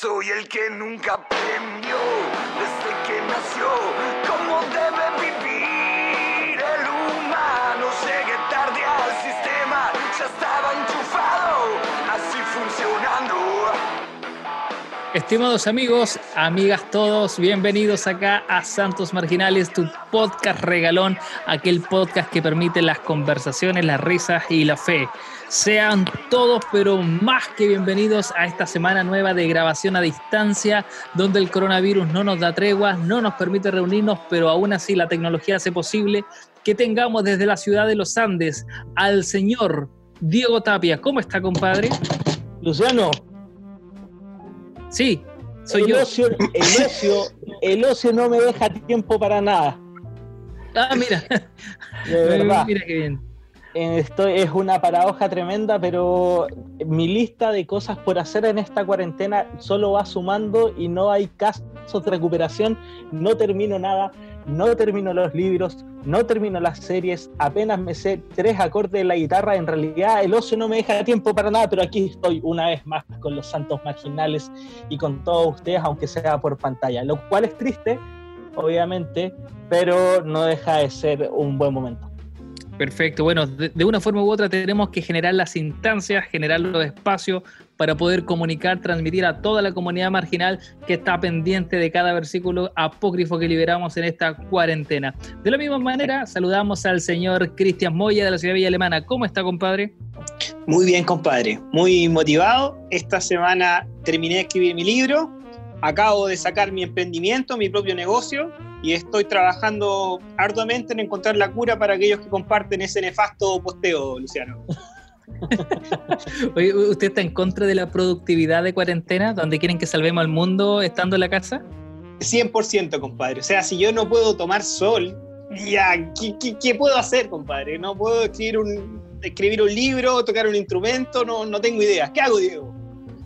Soy el que nunca aprendió desde que nació cómo debe vivir el humano. Llegué tarde al sistema, ya estaba enchufado, Estimados amigos, amigas todos, bienvenidos acá a Santos Marginales, tu podcast regalón, aquel podcast que permite las conversaciones, las risas y la fe. Sean todos, pero más que bienvenidos a esta semana nueva de grabación a distancia, donde el coronavirus no nos da tregua, no nos permite reunirnos, pero aún así la tecnología hace posible que tengamos desde la ciudad de los Andes al señor Diego Tapia. ¿Cómo está, compadre? Luciano, Sí, soy el yo. Ocio, el, ocio, el ocio no me deja tiempo para nada. Ah, mira. De verdad. Mira qué bien. Esto es una paradoja tremenda, pero mi lista de cosas por hacer en esta cuarentena solo va sumando y no hay casos de recuperación. No termino nada, no termino los libros, no termino las series, apenas me sé tres acordes de la guitarra. En realidad, el ocio no me deja tiempo para nada, pero aquí estoy una vez más con los santos marginales y con todos ustedes, aunque sea por pantalla, lo cual es triste, obviamente, pero no deja de ser un buen momento. Perfecto. Bueno, de, una forma u otra tenemos que generar las instancias, generar los espacios para poder comunicar, transmitir a toda la comunidad marginal que está pendiente de cada versículo apócrifo que liberamos en esta cuarentena. De la misma manera, saludamos al señor Cristian Moya de la Ciudad Villa Alemana. ¿Cómo está, compadre? Muy bien, compadre. Muy motivado. Esta semana terminé de escribir mi libro. Acabo de sacar mi emprendimiento, mi propio negocio. Y estoy trabajando arduamente en encontrar la cura para aquellos que comparten ese nefasto posteo, Luciano. Oye, ¿Usted está en contra de la productividad de cuarentena, donde quieren que salvemos al mundo estando en la casa? 100%, compadre. O sea, si yo no puedo tomar sol, ya, ¿qué, qué, qué puedo hacer, compadre? No puedo escribir un, escribir un libro, tocar un instrumento, no, no tengo ideas. ¿Qué hago, Diego?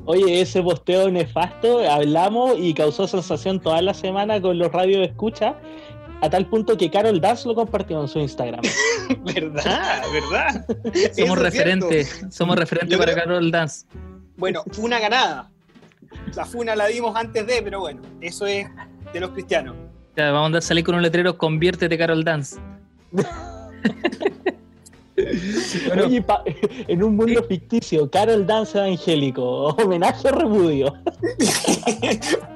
Oye, ese posteo nefasto, hablamos y causó sensación toda la semana con los radios de escucha, a tal punto que Carol Dance lo compartió en su Instagram. ¿Verdad? ¿Verdad? Somos referentes, somos referentes para creo- Carol Dance. Bueno, fue una ganada. La funa la dimos antes de, pero bueno, eso es de los cristianos. Ya, vamos a andar a salir con un letrero, conviértete Carol Dance. Bueno. Oye, pa- en un mundo ficticio, Carol Dance evangélico, homenaje o repudio.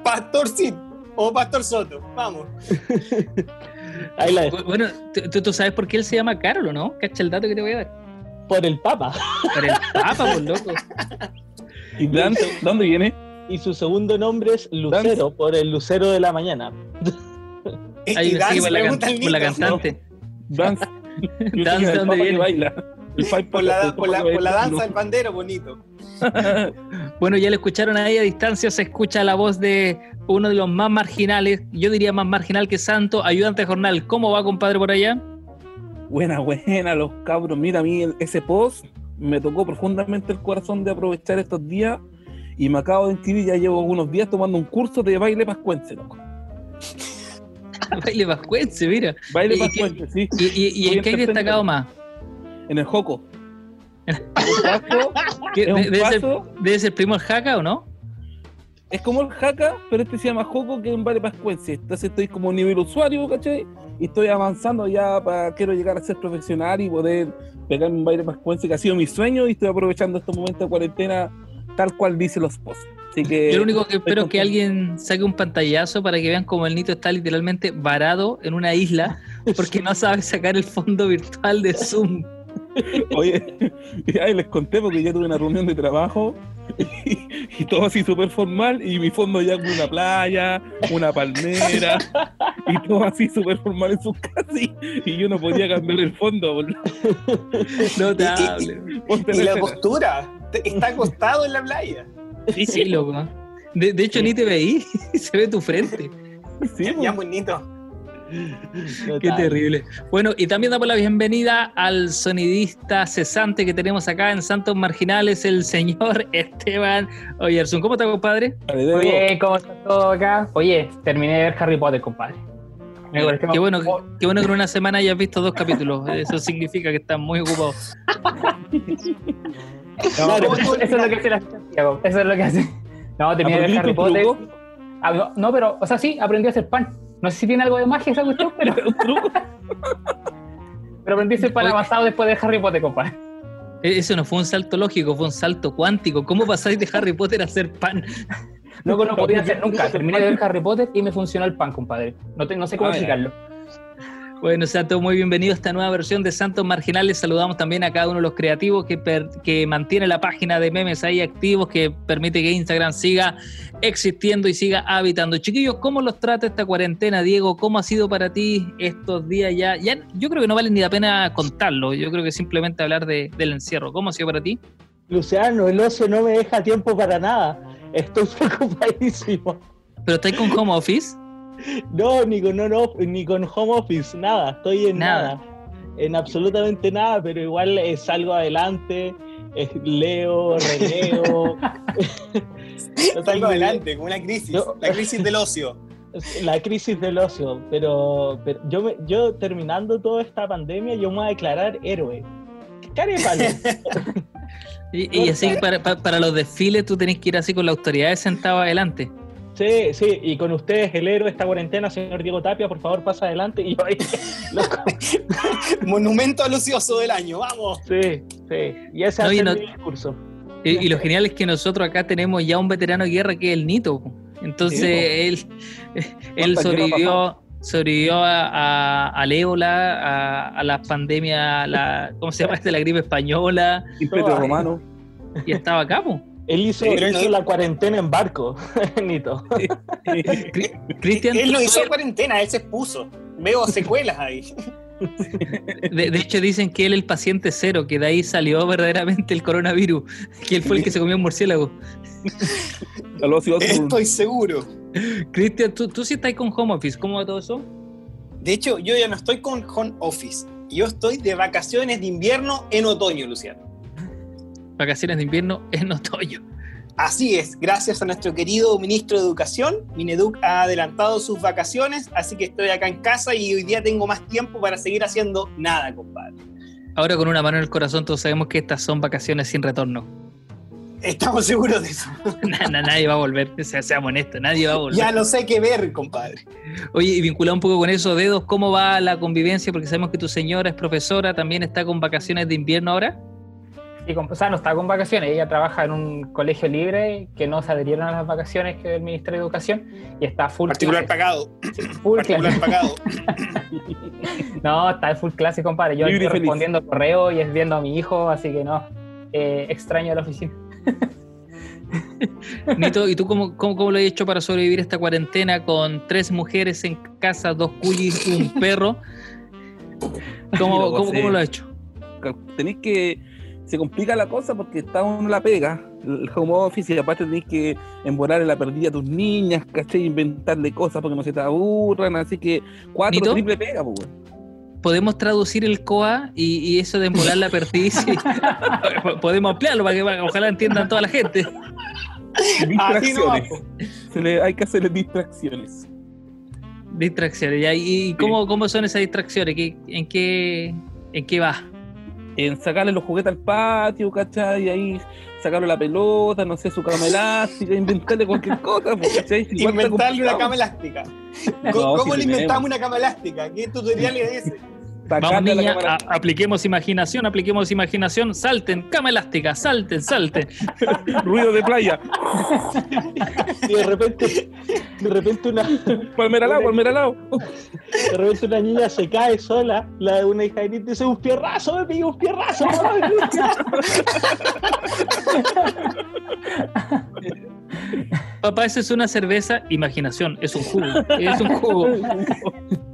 Pastor Sid o Pastor Soto, vamos. Ahí la dejo. Bu- Bueno, ¿tú- ¿tú, sabes por qué él se llama Carol o no? Cacha el dato que te voy a dar. Por el Papa. Por el Papa, por loco. ¿Y Dance? ¿Dónde viene? Y su segundo nombre es Lucero, por el Lucero de la Mañana. Ahí Y me Dan sigue se por la, can- por la cantante. Dance. Yo Dance, el ¿dónde viene? baila. El Por la, por la, por la danza del pandero, bonito. Bueno, ya lo escucharon ahí a distancia, se escucha la voz de uno de los más marginales, yo diría más marginal que Santo, ayudante jornal. ¿Cómo va, compadre, por allá? Buena, buena, los cabros. Mira, a mí ese post me tocó profundamente el corazón de aprovechar estos días y me acabo de inscribir, ya llevo unos días tomando un curso de baile pascuense, loco. Baile vascuense, mira. Baile ¿Y qué- pascuense, sí. ¿Y, y, y en qué hay destacado más? En el joco. ¿Debe ser, primo el jaca o no? es como el jaca, pero este se llama joco que es un baile pascuense. Entonces estoy como nivel usuario, ¿cachai? Y estoy avanzando ya para quiero llegar a ser profesional y poder pegarme un baile pascuense que ha sido mi sueño y estoy aprovechando estos momentos de cuarentena tal cual dice los posts. Así que Yo lo único que espero es que alguien saque un pantallazo para que vean cómo el Nito está literalmente varado en una isla porque no sabe sacar el fondo virtual de Zoom. Oye, ya les conté porque yo tuve una reunión de trabajo y, y todo así súper formal y mi fondo ya con una playa, una palmera y todo así súper formal en sus casas y, y yo no podía cambiar el fondo. Notable. ponte Y la postura, está acostado en la playa. Sí, sí, loco. De, de hecho, ni te veí, se ve tu frente. Sí, Ya, pues. ya, bonito. Qué terrible. Bueno, y también damos la bienvenida al sonidista cesante que tenemos acá en Santos Marginales, el señor Esteban Oyerson. ¿Cómo está, compadre? Muy bien, ¿cómo está todo acá? Oye, terminé de ver Harry Potter, compadre. Me Qué bueno, qué bueno que en una semana hayas visto dos capítulos. Eso significa que estás muy ocupado. No, ¿Cómo eso, es lo que hace la eso es lo que hace. No, terminé de ver Harry ¿Aprendiste Potter. no, pero, o sea, sí, aprendí a hacer pan. No sé si tiene algo de magia esa cuestión, pero, ¿Un truco? pero aprendí Oye. avanzado después de Harry Potter, compadre. E- Eso no fue un salto lógico, fue un salto cuántico. ¿Cómo pasáis de Harry Potter a hacer pan? Loco, no podía hacer nunca. Terminé de ver Harry Potter y me funcionó el pan, compadre. No, te- no sé cómo Ah, explicarlo. Bueno, sean todos muy bienvenidos a esta nueva versión de Santos Marginales. Saludamos también a cada uno de los creativos que, per- que mantiene la página de memes ahí activos, que permite que Instagram siga existiendo y siga habitando. Chiquillos, ¿cómo los trata esta cuarentena, Diego? ¿Cómo ha sido para ti estos días ya? ya yo creo que no vale ni la pena contarlo. Yo creo que simplemente hablar de- del encierro. ¿Cómo ha sido para ti? Luciano, el ocio no me deja tiempo para nada. Estoy preocupadísimo. ¿Pero estáis con home office? No, ni con, no, no, ni con home office, nada. Estoy en Nada. nada. En absolutamente nada, pero igual eh, salgo adelante, eh, leo, releo. Salgo adelante, con una crisis. La crisis del ocio. La crisis del ocio, pero, pero yo, me- yo terminando toda esta pandemia, yo me voy a declarar héroe. Y, y así para, para- para los desfiles tú tenés que ir así con la autoridad sentado adelante. Sí, sí, y con ustedes el héroe de esta cuarentena, señor Diego Tapia, por favor pasa adelante. Y yo ahí, Monumento al ocioso del año, vamos. sí, sí, y ese No, no- mi discurso. Y, y lo genial es que nosotros acá tenemos ya un veterano de guerra que es el Nito. Entonces Sí, él, él ¿Cuántas guerras sobrevivió, sobrevivió a, a, al ébola, a, a las pandemias, la, ¿cómo se llama este? La gripe española, Imperio romano. y estaba acá. po. Él hizo, Pero hizo no- la cuarentena en barco, Nito. Cri- Cristian, Él no hizo cuarentena, él se expuso. Veo secuelas ahí. de, de hecho dicen que él es el paciente cero, que de ahí salió verdaderamente el coronavirus, que él fue el que se comió un murciélago. Estoy seguro. Cristian, ¿tú, tú sí estás con home office, ¿cómo va todo eso? De hecho, yo ya no estoy con home office. Yo estoy de vacaciones de invierno en otoño, Luciano. Vacaciones de invierno en otoño. Así es, gracias a nuestro querido ministro de Educación, Mineduc ha adelantado sus vacaciones, así que estoy acá en casa y hoy día tengo más tiempo para seguir haciendo nada, compadre. Ahora con una mano en el corazón todos sabemos que estas son vacaciones sin retorno. Estamos seguros de eso. Na- na- nadie va a volver, o sea, seamos honestos, nadie va a volver. Ya no sé qué ver, compadre. Oye, y vinculado un poco con eso, dedos, ¿cómo va la convivencia? Porque sabemos que tu señora es profesora, también está con vacaciones de invierno ahora. Y con- o sea, no está con vacaciones, ella trabaja en un colegio libre que no se adherieron a las vacaciones que del Ministerio de Educación y está full Particular clase. pagado. Sí, full Particular clase. pagado. No, está en full clase, compadre. Yo y estoy respondiendo correo y es viendo a mi hijo, así que no. Eh, extraño la oficina. Nito, ¿y tú cómo, cómo, cómo lo has hecho para sobrevivir esta cuarentena con tres mujeres en casa, dos cuyis, un perro? ¿Cómo, cómo, cómo lo has hecho? Tenéis que. Se complica la cosa porque está uno en la pega, el home office, y aparte tenéis que embonar en la perdida a tus niñas, ¿cachai? Inventarle cosas porque no se te aburran, así que cuatro triple pega, pues. ¿Podemos traducir el COA y, y eso de embolar la perdiz? Podemos ampliarlo para que ojalá entiendan toda la gente. Distracciones. Se le- hay que hacerle distracciones. Distracciones. ¿ya? ¿Y cómo, cómo son esas distracciones? ¿Qué- en, qué, ¿En qué va? En sacarle los juguetes al patio, ¿cachai? Y ahí sacarle la pelota, no sé, su cama elástica, inventarle cualquier cosa, pues, ¿cachai? Igual Inventarle una cama elástica. No, ¿Cómo, le inventamos una cama elástica? ¿Qué tutorial es ese? Vamos niña, a- apliquemos imaginación, apliquemos imaginación, salten, cama elástica, salten, salten. ruido de playa. Y de repente, de repente una, Palmera al lado, palmera al lado. de repente una niña se cae sola, la de una hija de Nito dice un fierrazo, me pilló un fierrazo. mamá". Papá, eso es una cerveza, imaginación, es un jugo, es un jugo.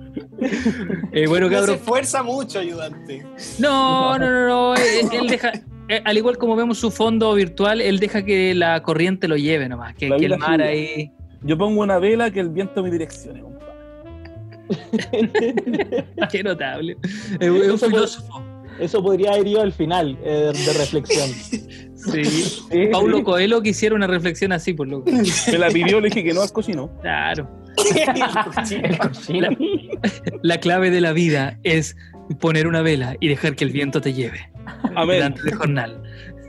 Eh, bueno, No se esfuerza mucho, ayudante. no, no, no, no, él, él deja, eh, al igual como vemos su fondo virtual, él deja que la corriente lo lleve nomás, que, que el mar ahí... Yo pongo una vela que el viento me direccione, compadre. Qué notable. Es un- filósofo. Eso podría haber ido al final eh, de reflexión. Sí. Paulo Coelho quisiera una reflexión así, por lo Me la pidió, le dije que no al cochino. Claro. El cochino. La clave de la vida es poner una vela y dejar que el viento te lleve. Amén. Delante del jornal.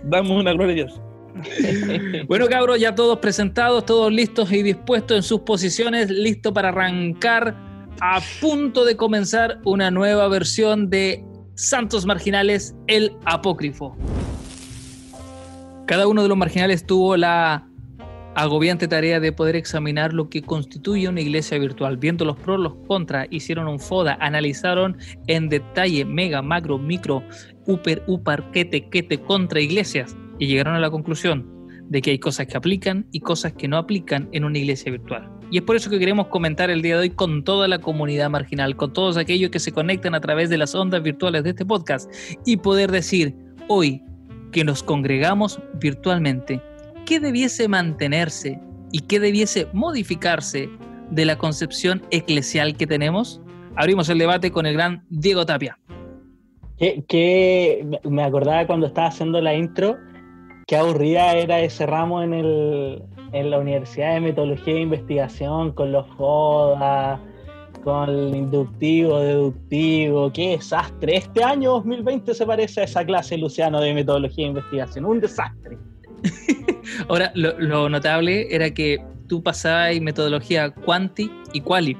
Damos una gloria a Dios. Bueno, cabros, ya todos presentados, todos listos y dispuestos en sus posiciones, listo para arrancar, a punto de comenzar una nueva versión de Santos Marginales, el Apócrifo. Cada uno de los marginales tuvo la agobiante tarea de poder examinar lo que constituye una iglesia virtual, viendo los pros, los contras, hicieron un FODA, analizaron en detalle mega, macro, micro, upper, upar, quete, quete contra iglesias y llegaron a la conclusión de que hay cosas que aplican y cosas que no aplican en una iglesia virtual. Y es por eso que queremos comentar el día de hoy con toda la comunidad marginal, con todos aquellos que se conectan a través de las ondas virtuales de este podcast y poder decir hoy que nos congregamos virtualmente, ¿qué debiese mantenerse y qué debiese modificarse de la concepción eclesial que tenemos? Abrimos el debate con el gran Diego Tapia. Que, me acordaba cuando estaba haciendo la intro, qué aburrida era ese ramo en, el, en la Universidad de Metodología e Investigación, con los FODA, con el inductivo, deductivo, qué desastre. Este año 2020 se parece a esa clase, Luciano, de Metodología e Investigación, un desastre. Ahora, lo, lo notable era que tú pasabas metodología quanti y quali.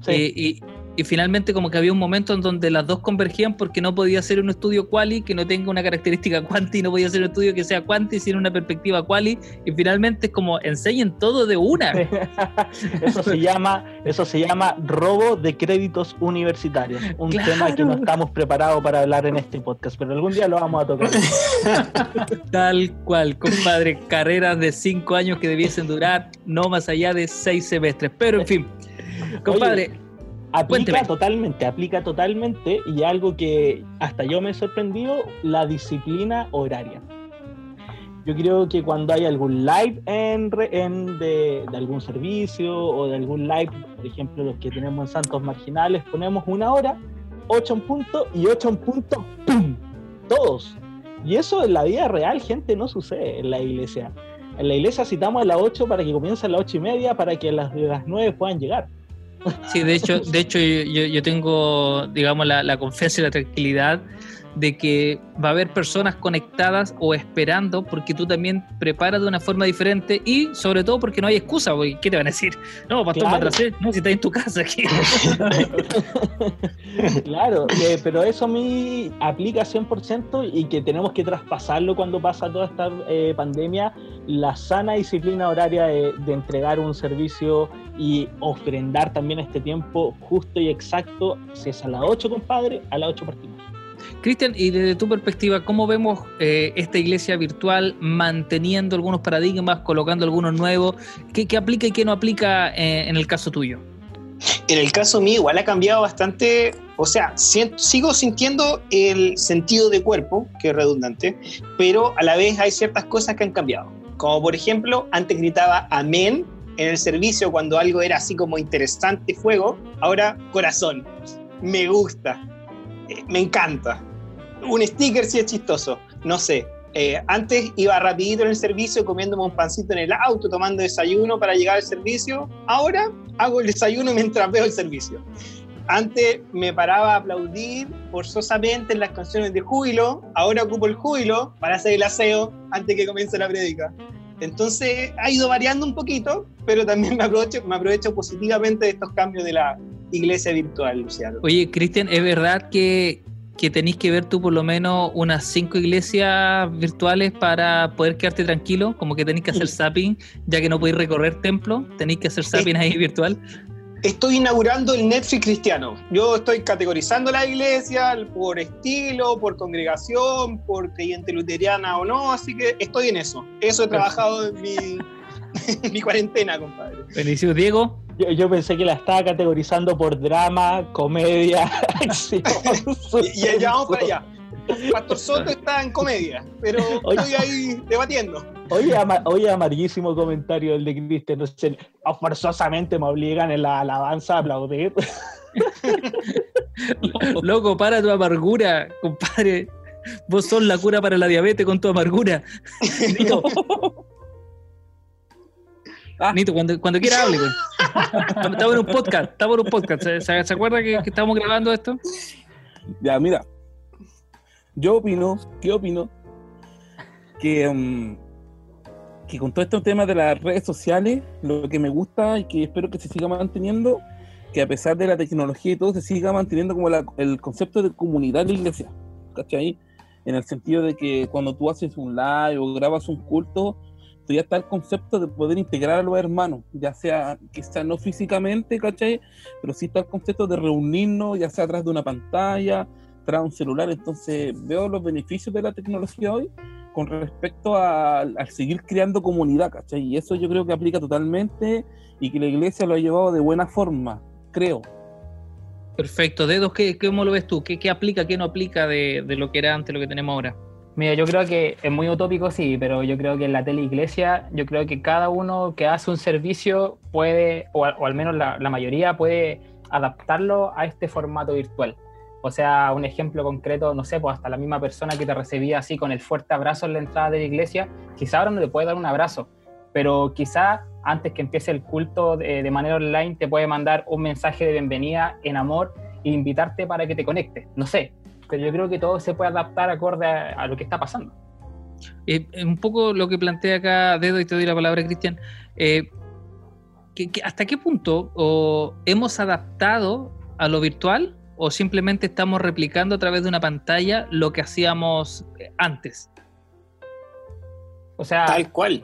Sí. Eh, y, y finalmente como que había un momento en donde las dos convergían porque no podía ser un estudio quali que no tenga una característica quanti, no podía ser un estudio que sea quanti sin una perspectiva quali y finalmente es como enseñen todo de una. eso se llama, eso se llama robo de créditos universitarios, un Claro. tema que no estamos preparados para hablar en este podcast, pero algún día lo vamos a tocar. Tal cual, compadre, carreras de cinco años que debiesen durar no más allá de seis semestres. Pero en fin, compadre, Aplica Cuénteme. totalmente, aplica totalmente y algo que hasta yo me he sorprendido, la disciplina horaria. Yo creo que cuando hay algún live en, de, de algún servicio o de algún live, por ejemplo los que tenemos en Santos Marginales, ponemos una hora, ocho en punto y ocho en punto, ¡pum! Todos. Y eso en la vida real, gente, no sucede en la iglesia. En la iglesia citamos a las 8 para que comience a las ocho y media para que a las, de las 9 puedan llegar. Sí, de hecho, de hecho yo, yo- tengo, digamos, la, la confianza y la tranquilidad de que va a haber personas conectadas o esperando porque tú también preparas de una forma diferente y sobre todo porque no hay excusa, porque ¿qué te van a decir? No, pastor, Claro. atrasé. no, si estás en tu casa aquí. Claro, eh, pero eso a mí aplica 100% y que tenemos que traspasarlo cuando pasa toda esta eh, pandemia, la sana disciplina horaria de, de entregar un servicio y ofrendar también este tiempo justo y exacto. Si es a las 8, compadre, a las 8 partimos. Cristian, y desde tu perspectiva, ¿cómo vemos eh, esta iglesia virtual manteniendo algunos paradigmas, colocando algunos nuevos? ¿Qué, aplica y qué no aplica eh, en el caso tuyo? En el caso mío igual ha cambiado bastante, o sea, sigo sintiendo el sentido de cuerpo, que es redundante, pero a la vez hay ciertas cosas que han cambiado. Como por ejemplo, antes gritaba amén en el servicio cuando algo era así como interesante fuego, ahora corazón, me gusta, eh, me encanta. Un sticker sí es chistoso, no sé. Eh, antes iba rapidito en el servicio comiéndome un pancito en el auto, tomando desayuno para llegar al servicio. Ahora hago el desayuno mientras veo el servicio. Antes me paraba a aplaudir forzosamente en las canciones de júbilo, ahora ocupo el júbilo para hacer el aseo antes que comience la prédica. Entonces ha ido variando un poquito, pero también me aprovecho, me aprovecho positivamente de estos cambios de la iglesia virtual, Luciano. Oye, Cristian, ¿es verdad que, que tenéis que ver tú por lo menos unas cinco iglesias virtuales para poder quedarte tranquilo? Como que tenéis que hacer zapping, ya que no podéis recorrer templo, tenéis que hacer zapping ahí virtual. Estoy inaugurando el Netflix cristiano. Yo estoy categorizando la iglesia por estilo, por congregación, por creyente luteriana o no, así que estoy en eso. Eso he trabajado en mi, mi cuarentena, compadre. Buenísimo, Diego. Yo, yo pensé que la estaba categorizando por drama, comedia, acción. Y, y allá vamos para allá. Pastor Soto está en comedia, pero Oye. estoy ahí debatiendo. Oye, ama- oye, amarguísimo comentario el de Cristian. No sé, "Ah, forzosamente me obligan en la alabanza a aplaudir. Loco, para tu amargura, compadre. Vos sos la cura para la diabetes con tu amargura. Nito, Ah. Nito, cuando, cuando quiera hable, güey. Estamos en un podcast, estamos en un podcast. ¿Se, se- se acuerda que, que estamos grabando esto? Ya, mira. Yo opino, ¿qué opino? Que mm, que con todo este tema de las redes sociales, lo que me gusta y que espero que se siga manteniendo, que a pesar de la tecnología y todo, se siga manteniendo como la- el concepto de comunidad de iglesia, ¿cachai? En el sentido de que cuando tú haces un live o grabas un culto, ya está el concepto de poder integrar a los hermanos, ya sea quizá no físicamente, ¿cachai? Pero sí está el concepto de reunirnos, ya sea atrás de una pantalla, tras un celular, entonces veo los beneficios de la tecnología hoy con respecto al seguir creando comunidad, ¿cachai? Y eso yo creo que aplica totalmente y que la iglesia lo ha llevado de buena forma, creo. Perfecto. Dedos, ¿qué, ¿cómo lo ves tú? ¿Qué, qué aplica, qué no aplica de lo que era antes, lo que tenemos ahora? Mira, yo creo que es muy utópico, sí, pero yo creo que en la teleiglesia, yo creo que cada uno que hace un servicio puede, o, al- menos la, la mayoría puede adaptarlo a este formato virtual. O sea, un ejemplo concreto, no sé, pues hasta la misma persona que te recibía así con el fuerte abrazo en la entrada de la iglesia, quizá ahora no le puede dar un abrazo, pero quizá antes que empiece el culto de, de manera online te puede mandar un mensaje de bienvenida en amor e invitarte para que te conectes. No sé, pero yo creo que todo se puede adaptar acorde a, a lo que está pasando. Eh, un poco lo que plantea acá Dedo, y te doy la palabra, Cristian. eh, ¿que- que- ¿Hasta qué punto o hemos adaptado a lo virtual o simplemente estamos replicando a través de una pantalla lo que hacíamos eh, antes? O sea, Tal cual.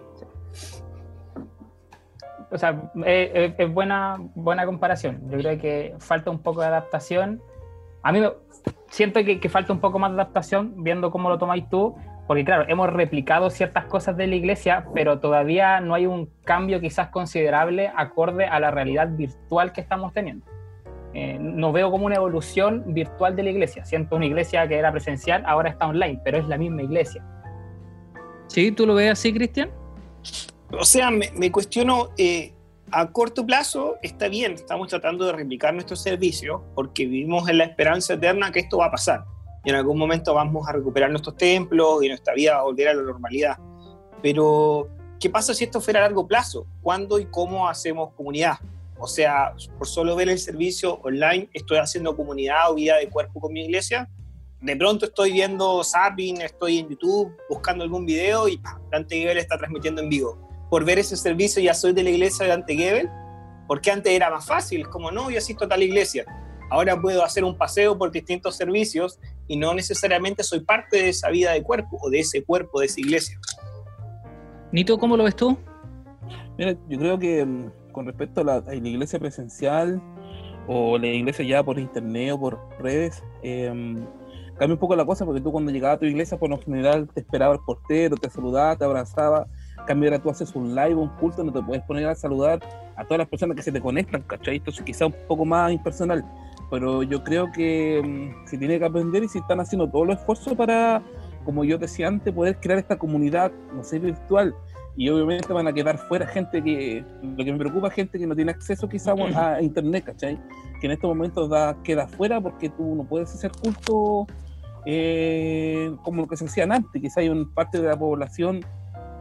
o sea es, es- es buena, buena comparación. Yo creo que falta un poco de adaptación. A mí me, siento que, que falta un poco más de adaptación viendo cómo lo tomáis tú, porque claro, hemos replicado ciertas cosas de la iglesia, pero todavía no hay un cambio quizás considerable acorde a la realidad virtual que estamos teniendo. Eh, no veo como una evolución virtual de la iglesia. Siento una iglesia que era presencial, ahora está online, pero es la misma iglesia. ¿Sí? ¿Tú lo ves así, Cristian? O sea, me, me cuestiono, eh, a corto plazo está bien, estamos tratando de replicar nuestro servicio porque vivimos en la esperanza eterna que esto va a pasar. Y en algún momento vamos a recuperar nuestros templos y nuestra vida va a volver a la normalidad. Pero, ¿qué pasa si esto fuera a largo plazo? ¿Cuándo y cómo hacemos comunidad? O sea, por solo ver el servicio online, estoy haciendo comunidad o vida de cuerpo con mi iglesia. De pronto estoy viendo Zapping, estoy en YouTube buscando algún video y ¡pam! Dante Gebel está transmitiendo en vivo. Por ver ese servicio ya soy de la iglesia de Dante Gebel, porque antes era más fácil, como no, yo asisto a tal iglesia. Ahora puedo hacer un paseo por distintos servicios y no necesariamente soy parte de esa vida de cuerpo o de ese cuerpo, de esa iglesia. Nito, ¿cómo lo ves tú? Mira, yo creo que mm, con respecto a la, a la iglesia presencial o la iglesia ya por internet o por redes, eh, cambia un poco la cosa porque tú cuando llegabas a tu iglesia por lo general te esperaba el portero, te saludaba, te abrazaba. Cambio ahora tú haces un live, un culto, no te puedes poner a saludar a todas las personas que se te conectan, ¿cachai? Entonces quizá un poco más impersonal. Pero yo creo que mm, se tiene que aprender y se están haciendo todos los esfuerzos para, como yo decía antes, poder crear esta comunidad, no sé, virtual y obviamente van a quedar fuera gente que, lo que me preocupa es gente que no tiene acceso quizá a internet, ¿cachai? Que en estos momentos da, queda fuera porque tú no puedes hacer culto eh, como lo que se hacían antes, quizá hay una parte de la población,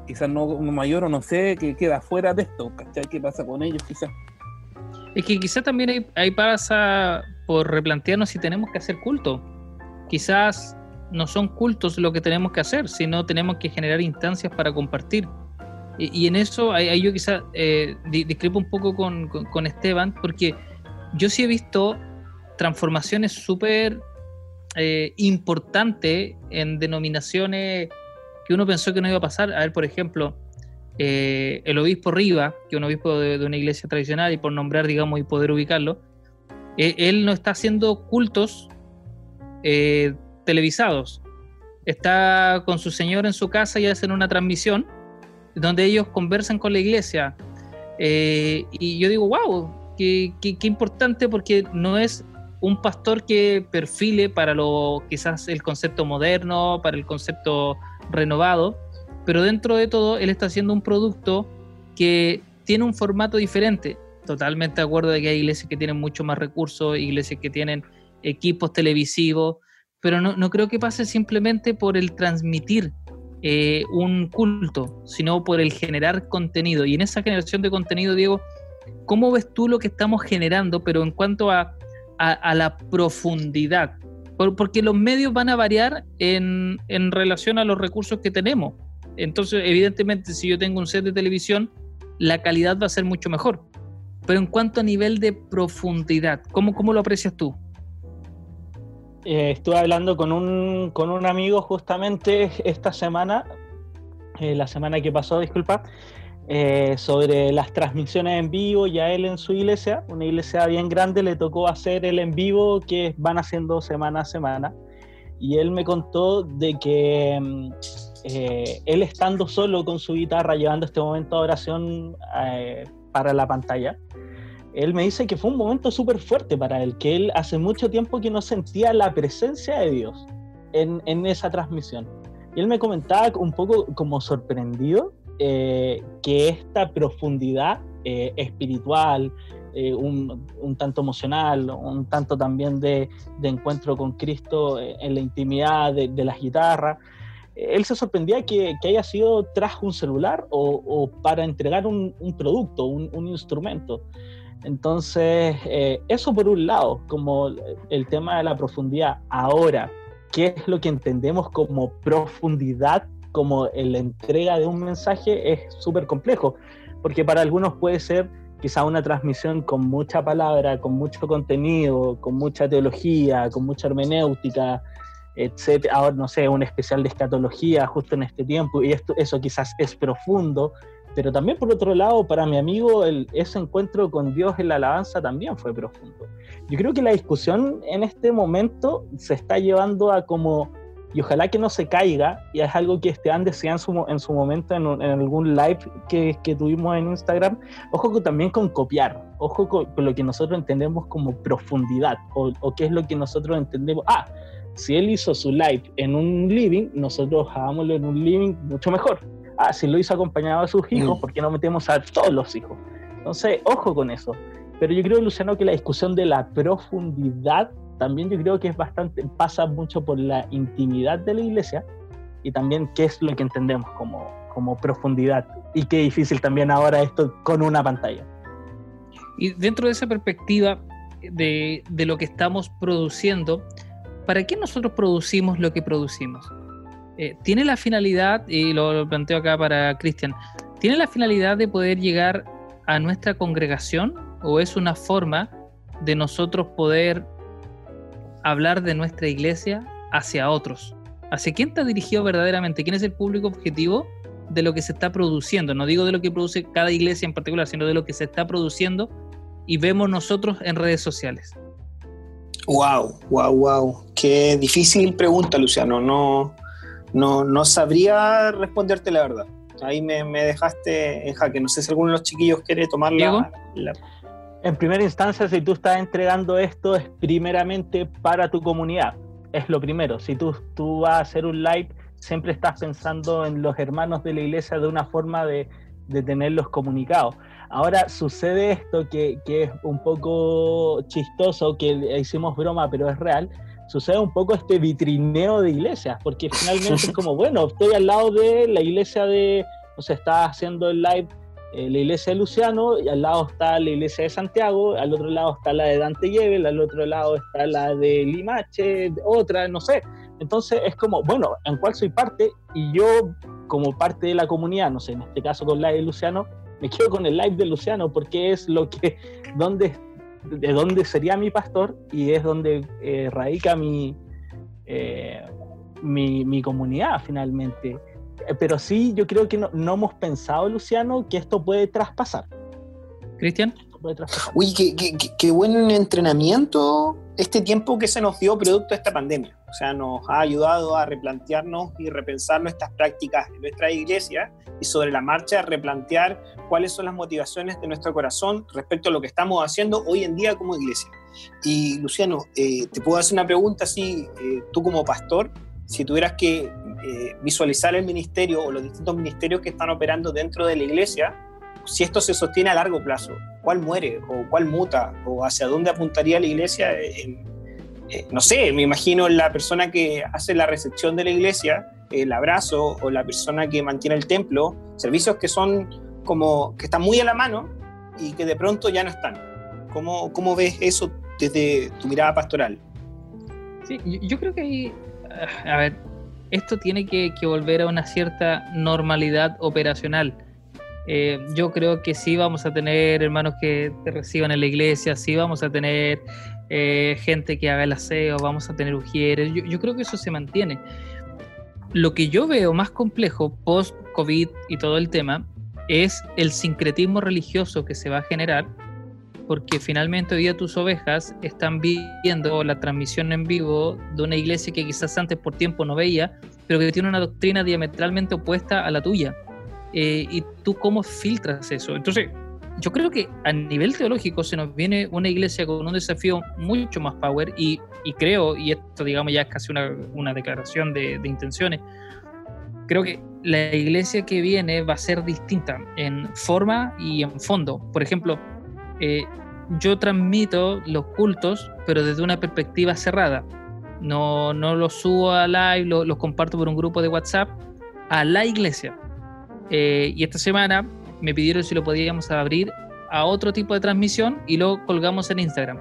quizás no mayor o no sé, que queda fuera de esto, ¿cachai? ¿Qué pasa con ellos quizás? Es que quizás también ahí, pasa por replantearnos si tenemos que hacer culto. Quizás no son cultos lo que tenemos que hacer, sino tenemos que generar instancias para compartir. Y, y en eso ahí, yo quizás eh, di- discrepo un poco con, con- Esteban, porque yo sí he visto transformaciones súper eh, importantes en denominaciones que uno pensó que no iba a pasar. A ver, por ejemplo, eh, el obispo Riva, que es un obispo de, una iglesia tradicional, y por nombrar, digamos, y poder ubicarlo, eh, él no está haciendo cultos eh, televisados. Está con su señor en su casa y hacen una transmisión donde ellos conversan con la iglesia. Eh, y yo digo, wow, qué importante porque no es un pastor que perfile para lo quizás el concepto moderno, para el concepto renovado, pero dentro de todo él está haciendo un producto que tiene un formato diferente. Totalmente de acuerdo de que hay iglesias que tienen mucho más recursos, iglesias que tienen equipos televisivos, pero no, no creo que pase simplemente por el transmitir eh, un culto, sino por el generar contenido. Y en esa generación de contenido, Diego, ¿cómo ves tú lo que estamos generando, pero en cuanto a, a, a la profundidad? Por- porque los medios van a variar en, en relación a los recursos que tenemos. Entonces, evidentemente, si yo tengo un set de televisión, la calidad va a ser mucho mejor. Pero en cuanto a nivel de profundidad, ¿cómo, cómo lo aprecias tú? Eh, estuve hablando con un, con un amigo justamente esta semana, eh, la semana que pasó, disculpa, eh, sobre las transmisiones en vivo y a él en su iglesia, una iglesia bien grande, le tocó hacer el en vivo que van haciendo semana a semana. Y él me contó de que mm, él estando solo con su guitarra, llevando este momento de oración para la pantalla, él me dice que fue un momento súper fuerte para él, que él hace mucho tiempo que no sentía la presencia de Dios en, en esa transmisión. Y él me comentaba un poco como sorprendido eh, que esta profundidad eh, espiritual, eh, un, un, tanto emocional, un tanto también de, de encuentro con Cristo en la intimidad de, de las guitarras, él se sorprendía que, que, haya sido tras un celular o, o para entregar un, un producto, un, un, instrumento. Entonces, eh, eso por un lado, como el tema de la profundidad. Ahora, ¿qué es lo que entendemos como profundidad, como la entrega de un mensaje? Es súper complejo, porque para algunos puede ser quizá una transmisión con mucha palabra, con mucho contenido, con mucha teología, con mucha hermenéutica, etc. Ahora, no sé, un especial de escatología justo en este tiempo, y esto, eso quizás es profundo, pero también por otro lado, para mi amigo, el, ese encuentro con Dios en la alabanza también fue profundo. Yo creo que la discusión en este momento se está llevando a como, y ojalá que no se caiga, y es algo que Esteban decía en su, en su momento en, en algún live que, que, tuvimos en Instagram, ojo también con copiar, ojo con, con, lo que nosotros entendemos como profundidad, o, o qué es lo que nosotros entendemos. Ah, si él hizo su live en un living, nosotros hagámoslo en un living mucho mejor ah, si lo hizo acompañado de sus hijos. ¿por qué no metemos a todos los hijos? Entonces, ojo con eso. Pero yo creo, Luciano, que la discusión de la profundidad también yo creo que es bastante, pasa mucho por la intimidad de la iglesia y también qué es lo que entendemos como, como profundidad y qué difícil también ahora esto con una pantalla. Y dentro de esa perspectiva de, de lo que estamos produciendo, ¿para qué nosotros producimos lo que producimos? Eh, tiene la finalidad, y lo, planteo acá para Cristian, ¿tiene la finalidad de poder llegar a nuestra congregación o es una forma de nosotros poder hablar de nuestra iglesia hacia otros? ¿Hacia quién está dirigido verdaderamente? ¿Quién es el público objetivo de lo que se está produciendo? No digo de lo que produce cada iglesia en particular, sino de lo que se está produciendo y vemos nosotros en redes sociales. Wow, wow, wow. Qué difícil pregunta, Luciano. No, no, no sabría responderte la verdad. Ahí me, me, dejaste en jaque. No sé si alguno de los chiquillos quiere tomar la, la... En primera instancia, si tú estás entregando esto, es primeramente para tu comunidad. Es lo primero. Si tú, tú vas a hacer un live, siempre estás pensando en los hermanos de la iglesia de una forma de, de tenerlos comunicados. Ahora sucede esto que, que, es un poco chistoso, que hicimos broma, pero es real, sucede un poco este vitrineo de iglesias, porque finalmente es como, bueno, estoy al lado de la iglesia de, o sea, está haciendo el live eh, la iglesia de Luciano, y al lado está la iglesia de Santiago, al otro lado está la de Dante Gebel, al otro lado está la de Limache, otra, no sé. Entonces es como, bueno, ¿en cuál soy parte? Y yo, como parte de la comunidad, no sé, en este caso con la de Luciano, me quedo con el live de Luciano porque es lo que, donde de dónde sería mi pastor y es donde eh, radica mi, eh, mi, mi, comunidad finalmente. Eh, pero sí, yo creo que no, no hemos pensado, Luciano, que esto puede traspasar. Cristian. Uy, qué, qué, qué, buen entrenamiento este tiempo que se nos dio producto de esta pandemia. O sea, nos ha ayudado a replantearnos y repensar nuestras prácticas en nuestra iglesia y sobre la marcha replantear cuáles son las motivaciones de nuestro corazón respecto a lo que estamos haciendo hoy en día como iglesia. Y Luciano, eh, te puedo hacer una pregunta así, eh, tú como pastor, si tuvieras que eh, visualizar el ministerio o los distintos ministerios que están operando dentro de la iglesia, si esto se sostiene a largo plazo, ¿cuál muere o cuál muta o hacia dónde apuntaría la iglesia? Eh, no sé, me imagino la persona que hace la recepción de la iglesia, el abrazo o la persona que mantiene el templo, servicios que son como que están muy a la mano y que de pronto ya no están. ¿Cómo, cómo ves eso desde tu mirada pastoral? Sí, yo creo que hay, a ver, esto tiene que, volver a una cierta normalidad operacional. Eh, yo creo que sí vamos a tener hermanos que te reciban en la iglesia, sí vamos a tener eh, gente que haga el aseo, vamos a tener ujieres, yo, yo creo que eso se mantiene. Lo que yo veo más complejo post-COVID y todo el tema es el sincretismo religioso que se va a generar, porque finalmente hoy día tus ovejas están viendo la transmisión en vivo de una iglesia que quizás antes por tiempo no veía, pero que tiene una doctrina diametralmente opuesta a la tuya. Eh, ¿Y tú cómo filtras eso? Entonces, yo creo que a nivel teológico se nos viene una iglesia con un desafío mucho más power y, y creo, y esto digamos ya es casi una, una declaración de, de, intenciones, creo que la iglesia que viene va a ser distinta en forma y en fondo. Por ejemplo, eh, yo transmito los cultos, pero desde una perspectiva cerrada. No, no los subo a live, los lo comparto por un grupo de WhatsApp a la iglesia. Eh, y esta semana me pidieron si lo podíamos abrir a otro tipo de transmisión y lo colgamos en Instagram.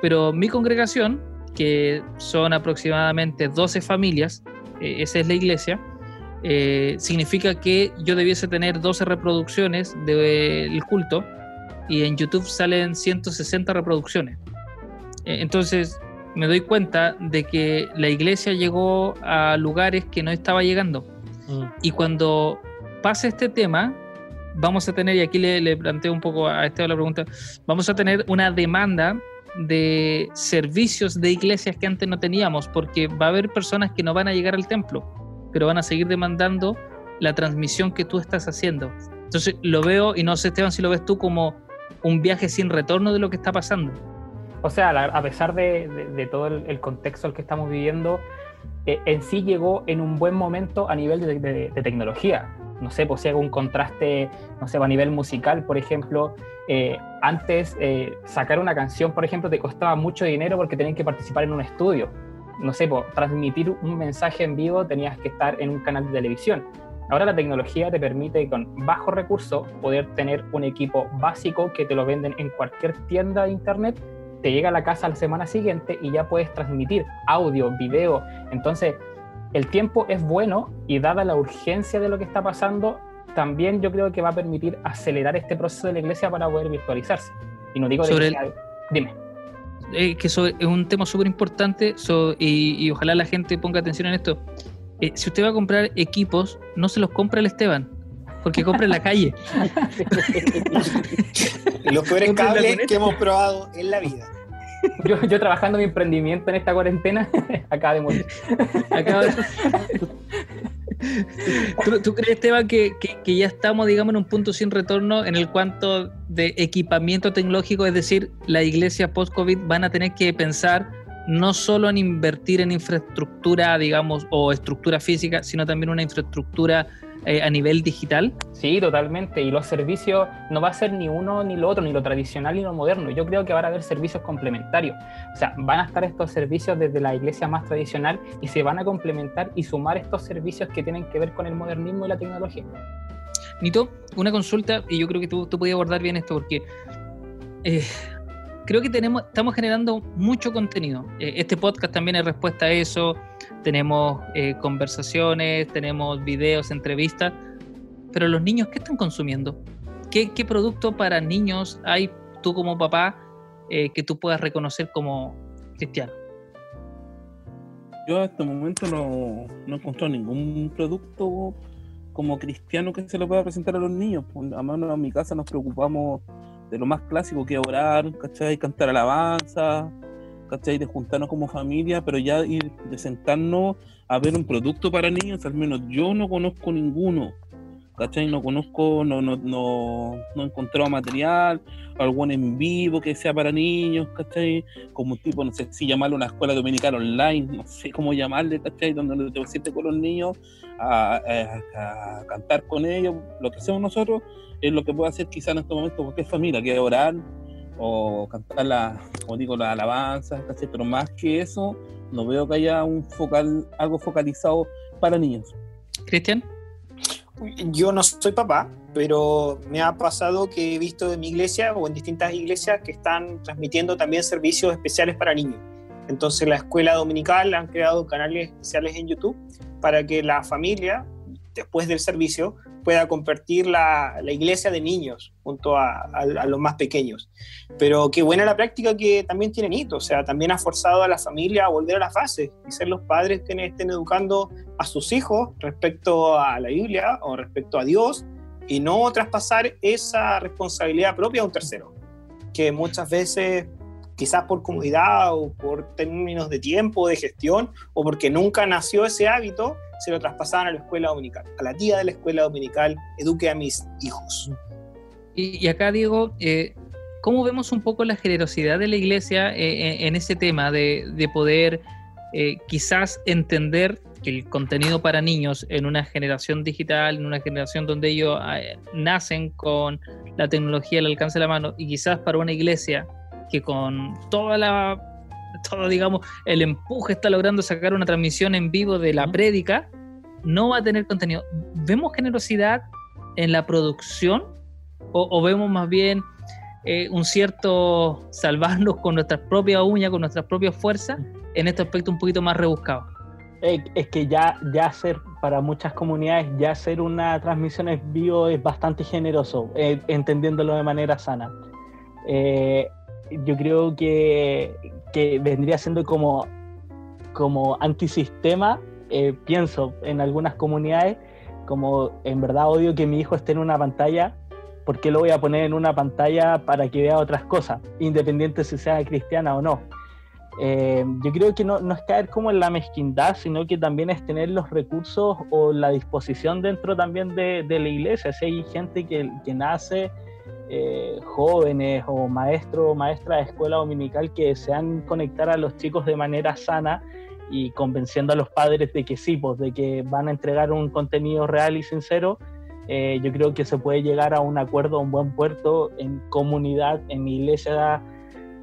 Pero mi congregación, que son aproximadamente 12 familias, eh, esa es la iglesia, eh, significa que yo debiese tener 12 reproducciones del de culto y en YouTube salen 160 reproducciones. Eh, entonces me doy cuenta de que la iglesia llegó a lugares que no estaba llegando. Mm. Y cuando pase este tema, vamos a tener, y aquí le, le planteo un poco a Esteban la pregunta, vamos a tener una demanda de servicios de iglesias que antes no teníamos, porque va a haber personas que no van a llegar al templo, pero van a seguir demandando la transmisión que tú estás haciendo. Entonces lo veo, y no sé Esteban si lo ves tú como un viaje sin retorno de lo que está pasando. O sea, a pesar de, todo el, el, contexto al que estamos viviendo, eh, en sí llegó en un buen momento a nivel de, tecnología no sé, pues si un contraste, no sé, a nivel musical, por ejemplo, eh, antes eh, sacar una canción, por ejemplo, te costaba mucho dinero porque tenías que participar en un estudio. No sé, pues, transmitir un mensaje en vivo tenías que estar en un canal de televisión. Ahora la tecnología te permite con bajo recurso poder tener un equipo básico que te lo venden en cualquier tienda de internet, te llega a la casa la semana siguiente y ya puedes transmitir audio, video. Entonces, el tiempo es bueno y dada la urgencia de lo que está pasando, también yo creo que va a permitir acelerar este proceso de la iglesia para poder virtualizarse. Y no digo sobre de el... Dime. Eh, que eso es un tema súper importante so, y, y, ojalá la gente ponga atención en esto. Eh, si usted va a comprar equipos, no se los compra el Esteban, porque compra en la calle. Los peores cables que hemos probado en la vida. Yo, yo, trabajando mi emprendimiento en esta cuarentena, acaba de morir. Acaba de... ¿Tú, ¿Tú, crees, Esteban, que, que, que, ya estamos, digamos, en un punto sin retorno en el cuanto de equipamiento tecnológico? Es decir, la iglesia post-COVID van a tener que pensar no solo en invertir en infraestructura, digamos, o estructura física, sino también una infraestructura eh, a nivel digital? Sí, totalmente. Y los servicios no va a ser ni uno ni lo otro, ni lo tradicional ni lo moderno. Yo creo que van a haber servicios complementarios. O sea, van a estar estos servicios desde la iglesia más tradicional y se van a complementar y sumar estos servicios que tienen que ver con el modernismo y la tecnología. Nito, una consulta, y yo creo que tú, tú podías abordar bien esto, porque eh, creo que tenemos, estamos generando mucho contenido. Eh, este podcast también es respuesta a eso. Tenemos eh, conversaciones, tenemos videos, entrevistas. Pero los niños, ¿qué están consumiendo? ¿Qué, producto para niños hay tú como papá eh, que tú puedas reconocer como cristiano? Yo hasta el momento no, no he ningún producto como cristiano que se le pueda presentar a los niños. A mano en mi casa nos preocupamos de lo más clásico que orar, ¿cachai? Cantar alabanza, ¿cachai? De juntarnos como familia, pero ya ir de sentarnos a ver un producto para niños, al menos yo no conozco ninguno, ¿cachai? No conozco, no, no, no, no he encontrado material, algún en vivo que sea para niños, ¿cachai? Como un tipo, no sé si llamarlo una escuela dominical online, no sé cómo llamarle, ¿cachai? Donde te sientes con los niños a, a, cantar con ellos, lo que hacemos nosotros es lo que puede hacer quizá en este momento cualquier familia, que es orar o cantar la, como digo, la alabanza, ¿cachai? Pero más que eso, no veo que haya un focal, algo focalizado para niños. Cristian yo no soy papá, pero me ha pasado que he visto en mi iglesia o en distintas iglesias que están transmitiendo también servicios especiales para niños. Entonces la escuela dominical han creado canales especiales en YouTube para que la familia, después del servicio, pueda compartir la, la iglesia de niños junto a, los más pequeños. Pero qué buena la práctica que también tiene Nito, o sea, también ha forzado a la familia a volver a las bases y ser los padres que estén educando a sus hijos respecto a la Biblia o respecto a Dios y no traspasar esa responsabilidad propia a un tercero, que muchas veces quizás por comodidad o por términos de tiempo, de gestión, o porque nunca nació ese hábito, se lo traspasaban a la escuela dominical. A la tía de la escuela dominical, eduque a mis hijos. Y, acá, Diego, eh, ¿cómo vemos un poco la generosidad de la iglesia eh, en ese tema de, de poder eh, quizás entender el contenido para niños en una generación digital, en una generación donde ellos eh, nacen con la tecnología al alcance de la mano, y quizás para una iglesia que con toda la todo digamos el empuje está logrando sacar una transmisión en vivo de la prédica no va a tener contenido. Vemos generosidad en la producción o, o vemos más bien eh, un cierto salvarnos con nuestras propias uñas con nuestras propias fuerzas en este aspecto un poquito más rebuscado eh, es que ya, ya hacer para muchas comunidades, ya hacer una transmisión en vivo es bastante generoso, eh, entendiéndolo de manera sana. Eh, yo creo que, que, vendría siendo como, como antisistema, eh, pienso en algunas comunidades, como en verdad odio que mi hijo esté en una pantalla, ¿por qué lo voy a poner en una pantalla para que vea otras cosas, independiente si sea cristiana o no? Eh, yo creo que no, no, es caer como en la mezquindad, sino que también es tener los recursos o la disposición dentro también de, de la iglesia. Si hay gente que, que nace, eh, jóvenes o maestros o maestras de escuela dominical que desean conectar a los chicos de manera sana y convenciendo a los padres de que sí, pues de que van a entregar un contenido real y sincero, eh, yo creo que se puede llegar a un acuerdo, a un buen puerto en comunidad, en iglesia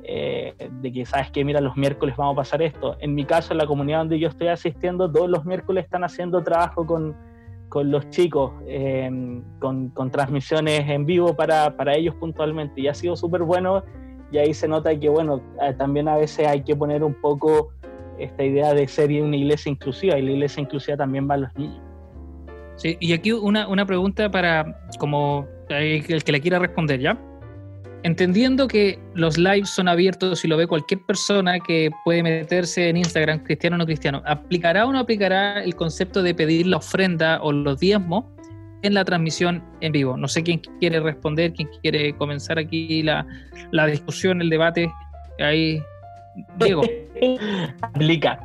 eh, de que sabes que mira los miércoles vamos a pasar esto. En mi caso, en la comunidad donde yo estoy asistiendo, todos los miércoles están haciendo trabajo con, con los chicos, eh, con, con, transmisiones en vivo para, para, ellos puntualmente y ha sido súper bueno y ahí se nota que bueno, eh, también a veces hay que poner un poco esta idea de ser una iglesia inclusiva y la iglesia inclusiva también va a los niños. Sí, y aquí una, una pregunta para como el que le quiera responder, ¿ya? Entendiendo que los lives son abiertos y lo ve cualquier persona que puede meterse en Instagram, cristiano o no cristiano, ¿aplicará o no aplicará el concepto de pedir la ofrenda o los diezmos en la transmisión en vivo? No sé quién quiere responder, quién quiere comenzar aquí la, la discusión, el debate. Ahí, Diego. aplica,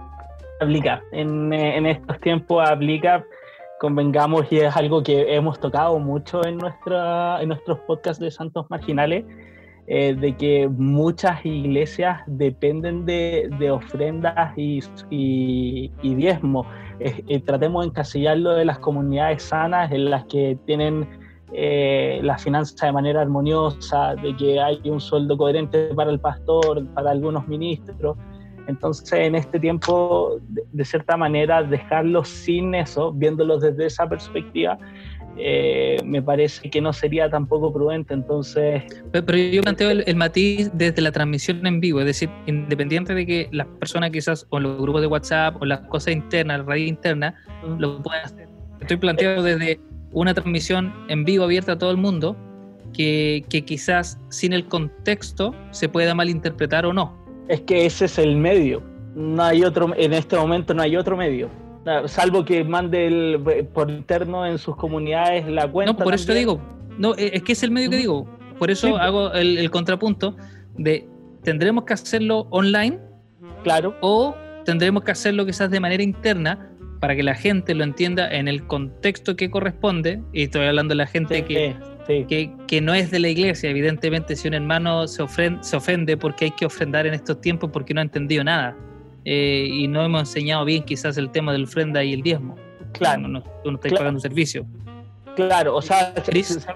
aplica. En, en estos tiempos aplica convengamos y es algo que hemos tocado mucho en, nuestra, en nuestros podcasts de Santos Marginales, eh, de que muchas iglesias dependen de, de ofrendas y, y, y diezmos. Eh, eh, tratemos de encasillarlo de las comunidades sanas en las que tienen eh, la finanza de manera armoniosa, de que hay un sueldo coherente para el pastor, para algunos ministros. Entonces, en este tiempo, de, de cierta manera, dejarlos sin eso, viéndolos desde esa perspectiva, eh, me parece que no sería tampoco prudente. Entonces. Pero, pero yo planteo el, el, matiz desde la transmisión en vivo, es decir, independiente de que las personas quizás, o los grupos de WhatsApp, o las cosas internas, la radio interna, uh -huh. lo puedan hacer. Estoy planteando desde una transmisión en vivo abierta a todo el mundo, que, que quizás sin el contexto se pueda malinterpretar o no es que ese es el medio. No hay otro, en este momento no hay otro medio. Salvo que mande el, por interno en sus comunidades la cuenta. No, por eso te digo, no, es que es el medio que digo. Por eso sí. hago el, el, contrapunto de tendremos que hacerlo online. Claro. O tendremos que hacerlo quizás de manera interna para que la gente lo entienda en el contexto que corresponde. Y estoy hablando de la gente sí, que, sí. Que, que, no es de la iglesia. Evidentemente, si un hermano se ofende, se ofende porque hay que ofrendar en estos tiempos porque no ha entendido nada. Eh, y no hemos enseñado bien quizás el tema de la ofrenda y el diezmo. Claro. No, no, tú no estás claro. pagando servicio. Claro, o sea, Chris,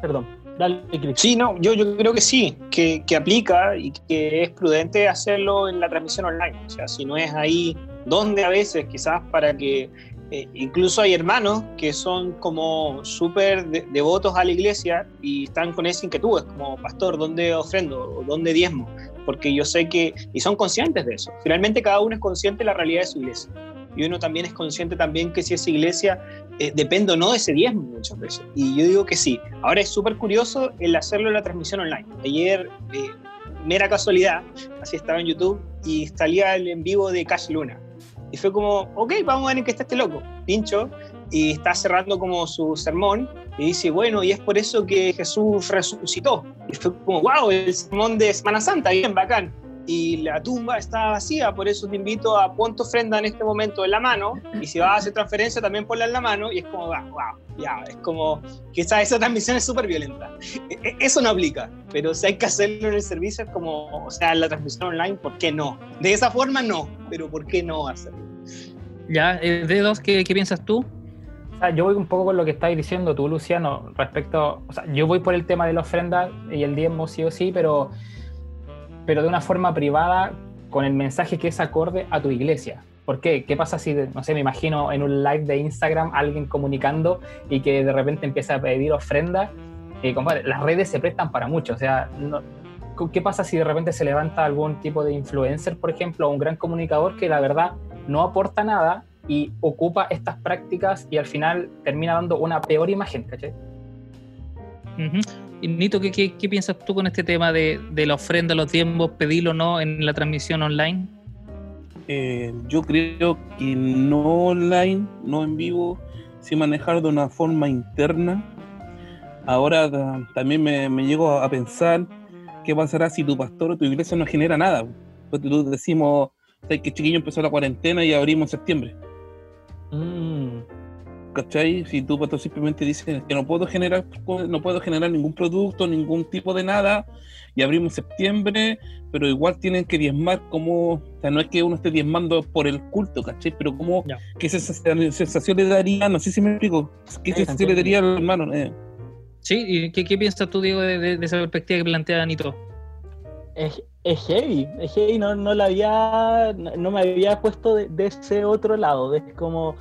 perdón. Dale, Chris. Sí, no, yo, yo creo que sí, que, que aplica y que es prudente hacerlo en la transmisión online. O sea, si no es ahí donde a veces quizás para que eh, incluso hay hermanos que son como súper de, devotos a la iglesia y están con esa inquietud, es como, pastor, ¿dónde ofrendo? ¿Dónde diezmo? porque yo sé que, y son conscientes de eso, finalmente cada uno es consciente de la realidad de su iglesia. Y uno también es consciente también que si esa iglesia eh, depende o no de ese diezmo muchas veces. Y yo digo que sí. Ahora es súper curioso el hacerlo en la transmisión online. Ayer, eh, mera casualidad, así estaba en YouTube y salía el en vivo de Cash Luna. Y fue como, ok, vamos a ver en qué está este loco. Pincho y está cerrando como su sermón y dice, bueno, y es por eso que Jesús resucitó. Y fue como, wow, el sermón de Semana Santa, bien bacán. Y la tumba está vacía, por eso te invito a pon tu ofrenda en este momento en la mano, y si vas a hacer transferencia también ponla en la mano, y es como, wow, ya, es como, que esa, esa transmisión es súper violenta. E, e, eso no aplica, pero si hay que hacerlo en el servicio, es como, o sea, en la transmisión online, ¿por qué no? De esa forma no, pero ¿por qué no hacerlo? Ya, eh, Dedos, ¿qué, qué piensas tú? yo voy un poco con lo que estáis diciendo tú, Luciano, respecto, o sea, yo voy por el tema de la ofrenda y el diezmo sí o sí, pero, pero de una forma privada con el mensaje que es acorde a tu iglesia. ¿Por qué? ¿Qué pasa si, no sé, me imagino en un live de Instagram alguien comunicando y que de repente empieza a pedir ofrenda? Y, compadre, las redes se prestan para mucho, o sea, ¿qué pasa si de repente se levanta algún tipo de influencer, por ejemplo, o un gran comunicador que la verdad no aporta nada y ocupa estas prácticas y al final termina dando una peor imagen, ¿cachai? Y Nito, ¿qué, ¿qué, piensas tú con este tema de, de la ofrenda, los tiempos, pedirlo o no en la transmisión online? Eh, yo creo que no online, no en vivo, sí manejar de una forma interna. Ahora también me, me llego a pensar qué pasará si tu pastor o tu iglesia no genera nada. Pues tú decimos, que chiquillo empezó la cuarentena y abrimos en septiembre. Mm. ¿Cachai? Si tú pues, simplemente dices que no puedo generar no puedo generar ningún producto, ningún tipo de nada, y abrimos en septiembre, pero igual tienen que diezmar como, o sea, no es que uno esté diezmando por el culto, ¿cachai? Pero como, ¿qué sensación le daría? No sé si me explico, ¿qué sensación le daría al hermano? Eh. Sí, ¿y qué, piensas tú, Diego, de, esa perspectiva que plantea Anito? Es, es heavy, es heavy, no, no la había, no, me había puesto de, ese otro lado, es como,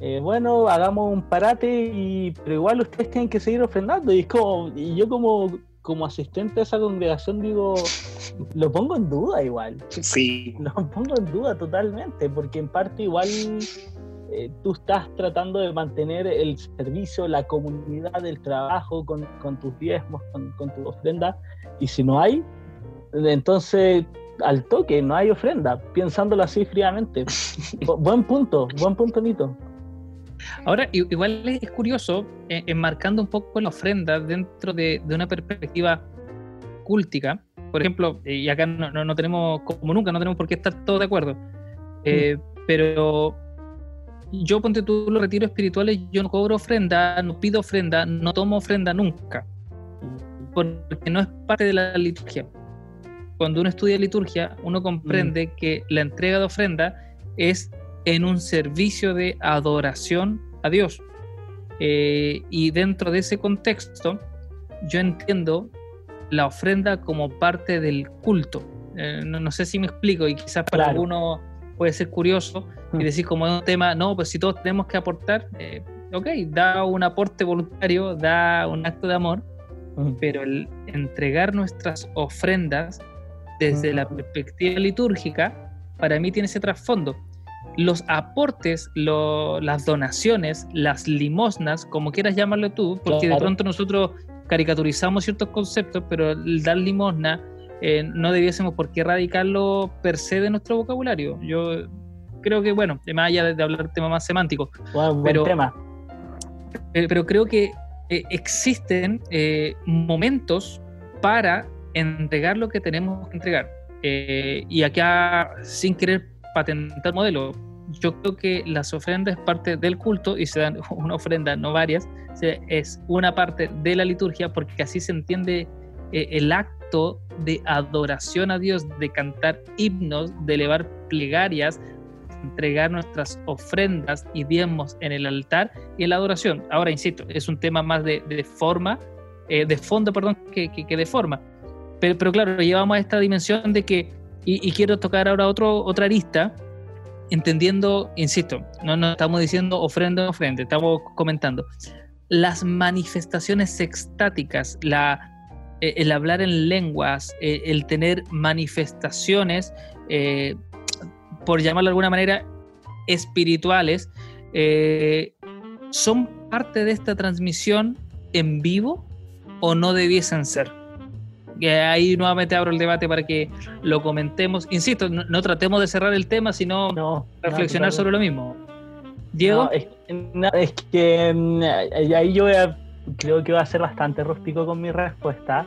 eh, bueno, hagamos un parate, y, pero igual ustedes tienen que seguir ofrendando, y es como, y yo como, como asistente de esa congregación digo, lo pongo en duda igual. Sí. Lo pongo en duda totalmente, porque en parte igual eh, tú estás tratando de mantener el servicio, la comunidad, el trabajo con, con tus diezmos, con, con tu ofrenda, y si no hay, entonces, al toque, no hay ofrenda, pensándolo así fríamente. buen punto, buen punto, Nito. Ahora, igual es curioso, eh, enmarcando un poco la ofrenda dentro de, una perspectiva cúltica. Por ejemplo, eh, y acá no, tenemos, como nunca, no tenemos por qué estar todos de acuerdo. Eh, mm. Pero yo, ponte tú los retiros espirituales, yo no cobro ofrenda, no pido ofrenda, no tomo ofrenda nunca. Porque no es parte de la liturgia cuando uno estudia liturgia, uno comprende mm. que la entrega de ofrenda es en un servicio de adoración a Dios. Eh, y dentro de ese contexto, yo entiendo la ofrenda como parte del culto. Eh, no, sé si me explico y quizás para algunos puede ser curioso y mm. decir como un tema, no, pues si todos tenemos que aportar, eh, ok, da un aporte voluntario, da un acto de amor, mm. pero el entregar nuestras ofrendas desde la perspectiva litúrgica, para mí tiene ese trasfondo. Los aportes, las donaciones, las limosnas, como quieras llamarlo tú, porque de pronto nosotros caricaturizamos ciertos conceptos, pero el dar limosna eh, no debiésemos por qué erradicarlo per se de nuestro vocabulario. Yo creo que, bueno, más allá de, hablar de tema más semántico, pero, tema. Eh, pero creo que eh, existen momentos para entregar lo que tenemos que entregar. Y acá, sin querer patentar modelo, yo creo que las ofrendas es parte del culto y se dan una ofrenda, no varias, es una parte de la liturgia porque así se entiende eh, el acto de adoración a Dios, de cantar himnos, de elevar plegarias, entregar nuestras ofrendas y diezmos en el altar y en la adoración. Ahora, insisto, es un tema más de, forma, eh, de fondo, perdón, que, que de forma. Pero, claro, llevamos a esta dimensión de que, y, quiero tocar ahora otro, otra arista, entendiendo, insisto, no, no estamos diciendo ofrenda ofrenda, estamos comentando las manifestaciones extáticas, eh, el hablar en lenguas, eh, el tener manifestaciones, eh, por llamarlo de alguna manera, espirituales, ¿son parte de esta transmisión en vivo o no debiesen ser? Que ahí nuevamente abro el debate para que lo comentemos. Insisto, no, no tratemos de cerrar el tema, sino No, reflexionar no, sobre lo mismo. Diego, No, es, es que mm, ahí yo voy a- creo que va a ser bastante rústico con mi respuesta.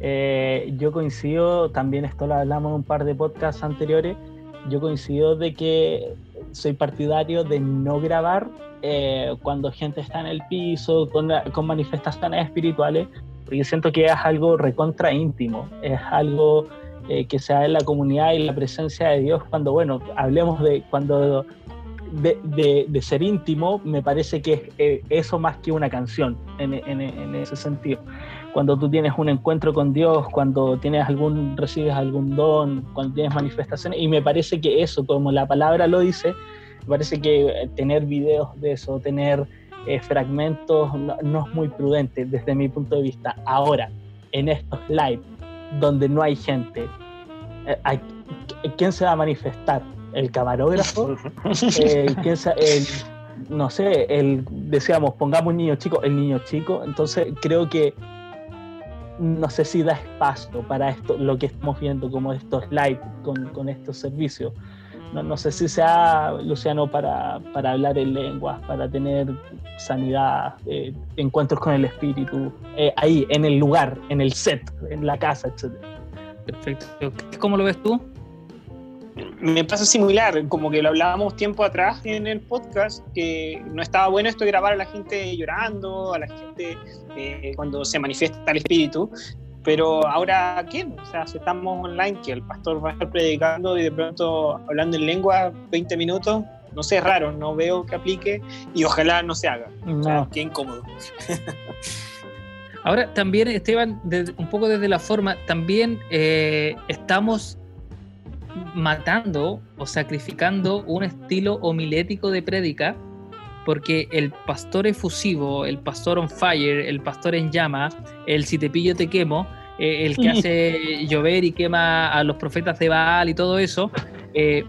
Eh, yo coincido, también esto lo hablamos en un par de podcasts anteriores, yo coincido de que soy partidario de no grabar eh, cuando gente está en el piso, con, con manifestaciones espirituales, porque siento que es algo recontra íntimo, es algo eh, que se da en la comunidad y la presencia de Dios cuando, bueno, hablemos de cuando de, de- de ser íntimo, me parece que es eh, eso más que una canción en, en- en ese sentido. Cuando tú tienes un encuentro con Dios, cuando tienes algún, recibes algún don, cuando tienes manifestaciones, y me parece que eso, como la palabra lo dice, me parece que tener videos de eso, tener eh, fragmentos, no, no es muy prudente desde mi punto de vista. Ahora, en estos live, donde no hay gente, eh, hay- ¿quién se va a manifestar? ¿El camarógrafo? Eh, ¿quién sa- el- no sé, el, decíamos, pongamos un niño chico, el niño chico, entonces creo que no sé si da espacio para esto, lo que estamos viendo como estos live con, con estos servicios. No, no sé si sea, Luciano, para, para hablar en lenguas, para tener sanidad, eh, encuentros con el espíritu, eh, ahí, en el lugar, en el set, en la casa, etc. perfecto. ¿Cómo lo ves tú? Me pasa similar, como que lo hablábamos tiempo atrás en el podcast, que no estaba bueno esto de grabar a la gente llorando, a la gente eh, cuando se manifiesta el espíritu, pero ahora, ¿qué? O sea, si estamos online, que el pastor va a estar predicando y de pronto hablando en lengua 20 minutos, no sé, es raro, no veo que aplique y ojalá no se haga. O sea, qué incómodo. Ahora también, Esteban, desde- un poco desde la forma, también eh, estamos matando o sacrificando un estilo homilético de prédica, porque el pastor efusivo, el pastor on fire, el pastor en llama, el si te pillo te quemo, eh, el que hace llover y quema a los profetas de Baal y todo eso, eh,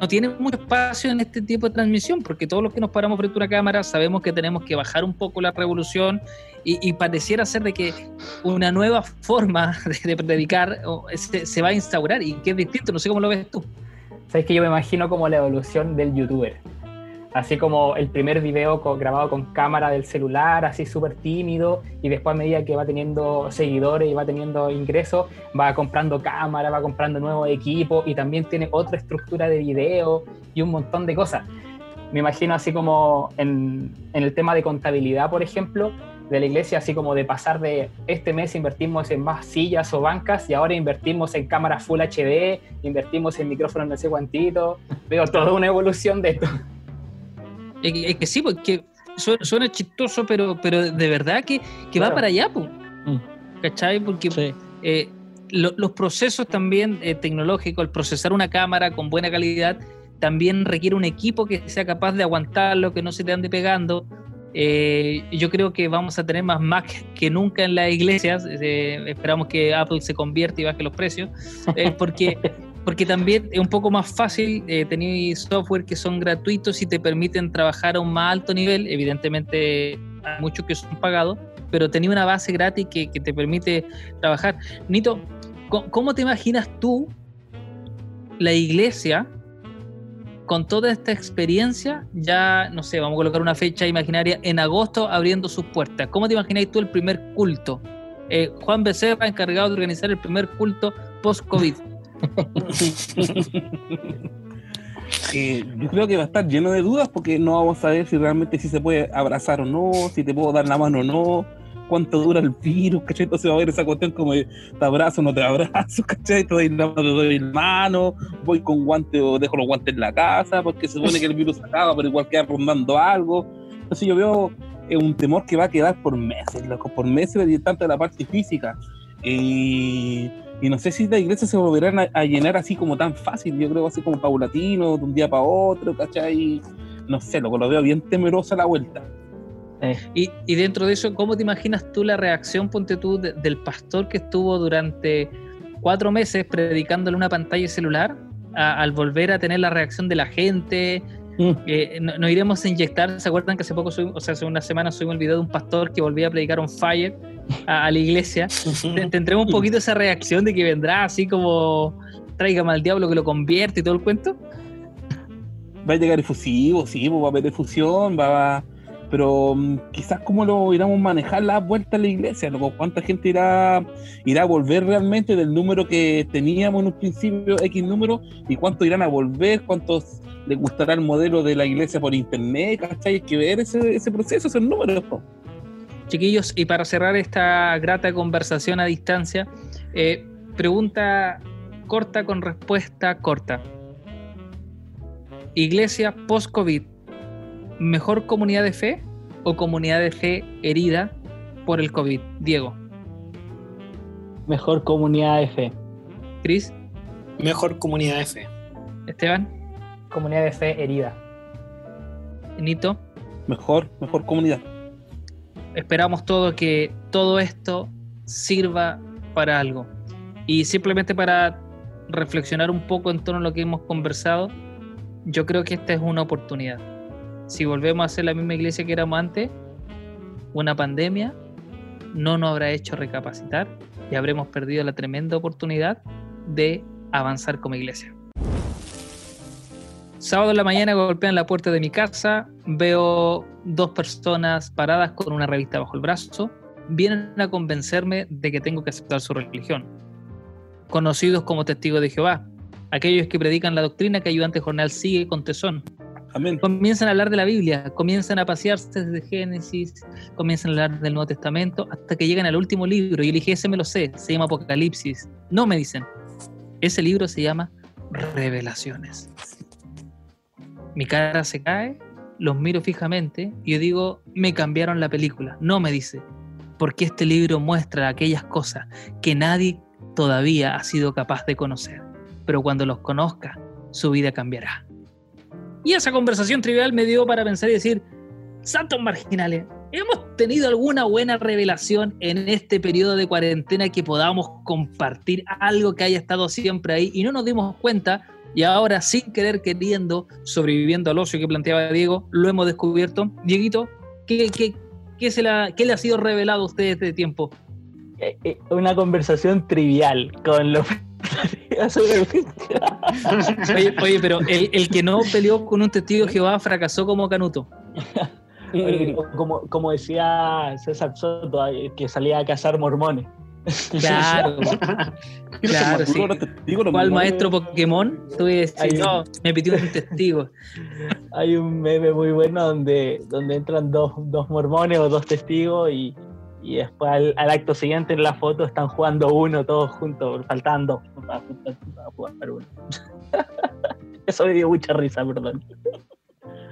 no tiene mucho espacio en este tipo de transmisión, porque todos los que nos paramos frente a una cámara sabemos que tenemos que bajar un poco la revolución y, y pareciera ser de que una nueva forma de, de predicar se va a instaurar y que es distinto, no sé cómo lo ves tú. Sabes que yo me imagino como la evolución del youtuber. Así como el primer video grabado con cámara del celular, así súper tímido, y después a medida que va teniendo seguidores y va teniendo ingresos, va comprando cámara, va comprando nuevos equipos y también tiene otra estructura de video y un montón de cosas. Me imagino así como en, en el tema de contabilidad, por ejemplo, de la iglesia, así como de pasar de este mes invertimos en más sillas o bancas y ahora invertimos en cámaras Full HD, invertimos en micrófonos no sé cuantito. Veo toda una evolución de esto. Es que, es que sí, porque su- suena chistoso, pero, pero de verdad que, que va para allá, pues. ¿cachai? Porque Sí. eh, lo- los procesos también eh, tecnológicos, el procesar una cámara con buena calidad, también requiere un equipo que sea capaz de aguantarlo, que no se te ande pegando. Eh, yo creo que vamos a tener más Mac que nunca en las iglesias. Eh, esperamos que Apple se convierta y baje los precios, porque, porque también es un poco más fácil. Eh, tener software que son gratuitos y te permiten trabajar a un más alto nivel. Evidentemente, hay muchos que son pagados, pero tenía una base gratis que, te permite trabajar. Nito, ¿cómo, cómo te imaginas tú la iglesia con toda esta experiencia? Ya, no sé, vamos a colocar una fecha imaginaria en agosto abriendo sus puertas. ¿Cómo te imagináis tú el primer culto? Eh, Juan Becerra, encargado de organizar el primer culto post-COVID. Eh, yo creo que va a estar lleno de dudas porque no vamos a saber si realmente si se puede abrazar o no, si te puedo dar la mano o no, cuánto dura el virus, ¿cachai? Entonces va a haber esa cuestión como de te abrazo o no te abrazo, ¿cachai? Te doy la mano, te doy la mano, voy con guante o dejo los guantes en la casa porque se supone que el virus acaba, pero igual queda rondando algo. Entonces yo veo eh, un temor que va a quedar por meses, loco, por meses de tanto de la parte física. Y, y no sé si la iglesia se volverán a, a llenar así como tan fácil, yo creo así como paulatino, de un día para otro, ¿cachai? No sé, loco, lo veo bien temerosa la vuelta. Y, y dentro de eso, ¿cómo te imaginas tú la reacción, ponte tú, de- del pastor que estuvo durante cuatro meses predicando en una pantalla celular a- al volver a tener la reacción de la gente? Mm. Eh, no- iremos a inyectar. ¿Se acuerdan que hace poco, subimos- o sea, hace una semana subimos el video de un pastor que volvía a predicar on fire a, a la iglesia? Te- Tendremos un poquito esa reacción de que vendrá así como tráigame al diablo que lo convierte y todo el cuento. Va a llegar efusivo, sí, pues, va a haber efusión, va a... Pero mm, quizás cómo lo iremos a manejar la vuelta a la iglesia. ¿Cuánta gente irá, irá a volver realmente del número que teníamos en un principio, X número, y cuántos irán a volver, cuántos les gustará el modelo de la iglesia por internet, ¿cachai? Hay que ver ese, ese proceso, esos números. Chiquillos, y para cerrar esta grata conversación a distancia, eh, pregunta corta con respuesta corta. Iglesia post-COVID, ¿mejor comunidad de fe o comunidad de fe herida por el COVID? Diego, Mejor comunidad de fe. Cris, Mejor comunidad de fe. Esteban, Comunidad de fe herida. Nito. Mejor, mejor comunidad. Esperamos todo que todo esto sirva para algo. Y simplemente para reflexionar un poco en torno a lo que hemos conversado, yo creo que esta es una oportunidad. Si volvemos a ser la misma iglesia que éramos antes, una pandemia no nos habrá hecho recapacitar y habremos perdido la tremenda oportunidad de avanzar como iglesia. Sábado en la mañana golpean la puerta de mi casa, veo dos personas paradas con una revista bajo el brazo, vienen a convencerme de que tengo que aceptar su religión. Conocidos como testigos de Jehová, aquellos que predican la doctrina que ayudante jornal sigue con tesón. Amén. Comienzan a hablar de la Biblia, comienzan a pasearse desde Génesis, comienzan a hablar del Nuevo Testamento, hasta que llegan al último libro. Y yo dije, ese me lo sé, se llama Apocalipsis. No me dicen, ese libro se llama Revelaciones. Mi cara se cae, los miro fijamente y yo digo, me cambiaron la película. No me dice, porque este libro muestra aquellas cosas que nadie todavía ha sido capaz de conocer. Pero cuando los conozca, su vida cambiará. Y esa conversación trivial me dio para pensar y decir, santos marginales, ¿hemos tenido alguna buena revelación en este periodo de cuarentena que podamos compartir algo que haya estado siempre ahí y no nos dimos cuenta? Y ahora, sin querer queriendo, sobreviviendo al ocio que planteaba Diego, lo hemos descubierto. Dieguito, ¿qué, qué, qué se qué le ha sido revelado a usted este tiempo? Eh, eh, Una conversación trivial con los. Oye, oye, pero el, el que no peleó con un testigo de Jehová fracasó como Canuto. Oye, como, como decía César Soto, eh, que salía a cazar mormones. Claro, claro, sí. ¿Cuál maestro. Pokémon? Tú no, me pidió un testigo. Hay un meme muy bueno donde, donde entran dos, dos mormones o dos testigos y, y después al, al acto siguiente en la foto están jugando uno todos juntos, faltando para, para jugar uno. Eso me dio mucha risa, perdón.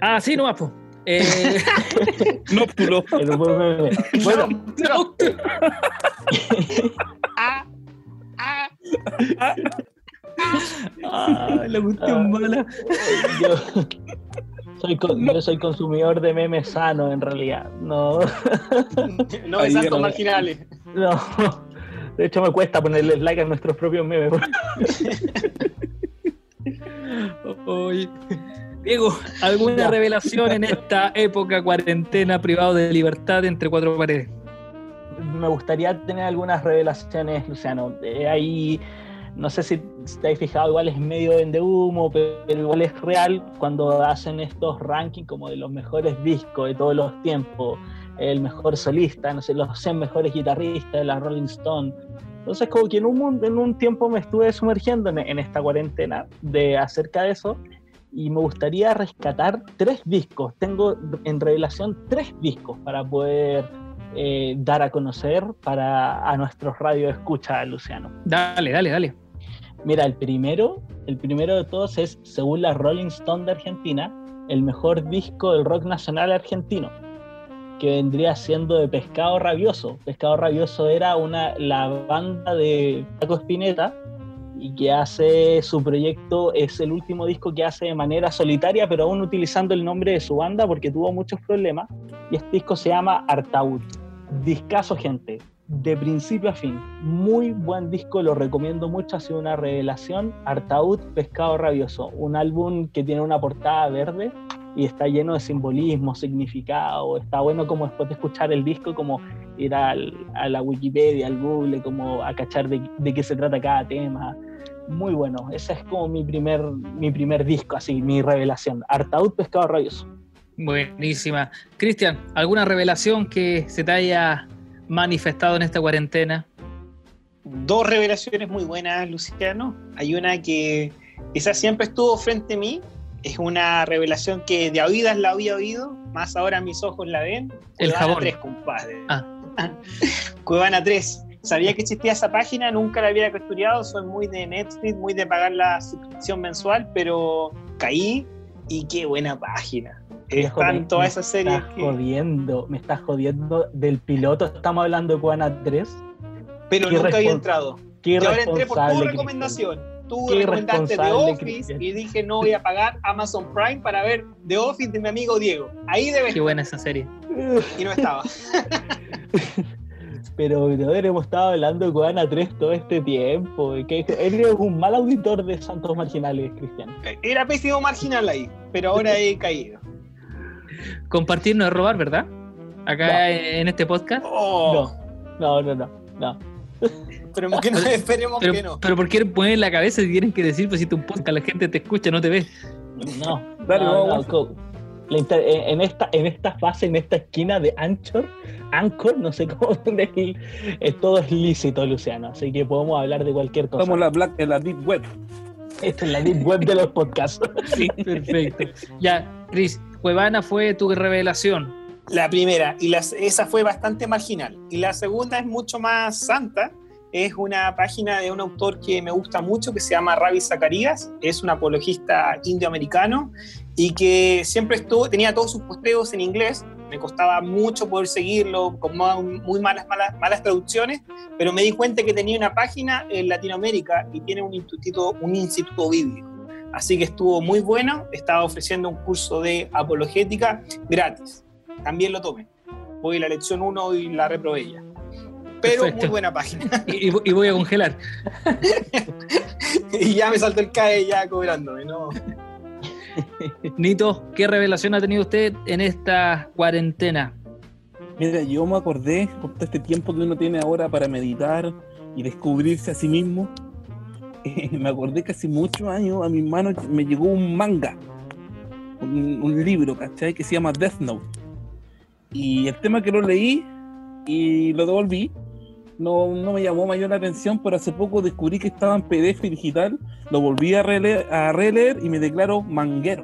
Ah, sí, no po. Eh, Nóctulo. El buen meme. Bueno, no. Ah, la cuestión mala. yo soy, con- yo soy consumidor de memes sanos en realidad. No, No de santos marginales. no. De hecho, me cuesta ponerle like a nuestros propios memes. Oye. Diego, ¿alguna Ya. revelación en esta época cuarentena privado de libertad entre cuatro paredes? me gustaría tener algunas revelaciones, Luciano. Eh, ahí, no sé si te has fijado, igual es medio de humo, pero igual es real cuando hacen estos rankings como de los mejores discos de todos los tiempos, el mejor solista, no sé, los 100 mejores guitarristas de la Rolling Stone. Entonces, como que en un, en un tiempo me estuve sumergiendo en, en esta cuarentena de acerca de eso y me gustaría rescatar tres discos. Tengo en revelación tres discos para poder eh, dar a conocer para a nuestros radio escucha, Luciano. Dale, dale, dale. Mira, el primero, el primero de todos es, según la Rolling Stone de Argentina, el mejor disco del rock nacional argentino, que vendría siendo de Pescado Rabioso. Pescado Rabioso era una, la banda de Paco Spinetta y que hace su proyecto, es el último disco que hace de manera solitaria, pero aún utilizando el nombre de su banda porque tuvo muchos problemas. Y este disco se llama Artaud. Discaso, gente, de principio a fin. Muy buen disco, lo recomiendo mucho, ha sido una revelación. Artaud, Pescado Rabioso, un álbum que tiene una portada verde y está lleno de simbolismo, significado. Está bueno como después de escuchar el disco, como ir al- a la Wikipedia, al Google, como a cachar de, qué se trata cada tema. Muy bueno, ese es como mi primer, mi primer disco, así, mi revelación. Artaud, Pescado Rabioso. Buenísima. Cristian, ¿alguna revelación que se te haya manifestado en esta cuarentena? Dos revelaciones muy buenas, Luciano. Hay una que esa siempre estuvo frente a mí. Es una revelación que de oídas la había oído, más ahora mis ojos la ven. El Cuevana jabón. 3, compadre. Ah. Cuevana 3. Sabía que existía esa página, nunca la había estudiado. Soy muy de Netflix, muy de pagar la suscripción mensual, pero caí y qué buena página. Están me- todas me esas series. estás que- jodiendo, me estás jodiendo del piloto. Estamos hablando de Cubana 3. Pero nunca había respon- entrado. Qué Y ahora entré por tu recomendación. Tú Qué recomendaste The Office Cristian. y dije no voy a pagar Amazon Prime para ver The Office de mi amigo Diego. Ahí debe Qué estar. buena esa serie. Y no estaba. Pero, brother, hemos estado hablando de Cubana 3 todo este tiempo. Que eres un mal auditor de Santos Marginales, Cristian. Era pésimo marginal ahí, pero ahora he caído. Compartir no es robar, ¿verdad? Acá No. en este podcast. Oh, No, no, no, no. Esperemos que no, esperemos Pero, que no. pero ¿por qué poner la cabeza si tienen que decir, pues si tu podcast la gente te escucha, no te ve? No, Dale, no, vamos, no, inter- en esta, en esta fase, en esta esquina de Anchor, Anchor, no sé cómo decir, es todo es lícito, Luciano, así que podemos hablar de cualquier cosa. Estamos en la, black, en la Deep Web. Esta es la deep web de los podcasts. Sí, perfecto. Ya, Cris, Cuevana fue tu revelación. La primera, y las, esa fue bastante marginal. Y la segunda es mucho más santa. Es una página de un autor que me gusta mucho, que se llama Ravi Zacarías. Es un apologista indioamericano y que siempre estuvo, tenía todos sus posteos en inglés. Me costaba mucho poder seguirlo, con muy malas, malas, malas traducciones, pero me di cuenta que tenía una página en Latinoamérica y tiene un instituto, un instituto bíblico. Así que estuvo muy bueno. Estaba ofreciendo un curso de apologética gratis también lo tomé. Voy a la lección 1 y la reprobé ya. Pero Perfecto. muy buena página. Y, y- voy a congelar. y ya me saltó el CAE ya cobrándome, ¿no? Nito, ¿qué revelación ha tenido usted en esta cuarentena? Mira, yo me acordé por todo este tiempo que uno tiene ahora para meditar y descubrirse a sí mismo. me acordé que hace muchos años a mis manos me llegó un manga, un, libro, ¿cachai? Que se llama Death Note. Y el tema que lo leí y lo devolví, no, no me llamó mayor la atención, pero hace poco descubrí que estaba en PDF digital, lo volví a a releer y me declaro manguero.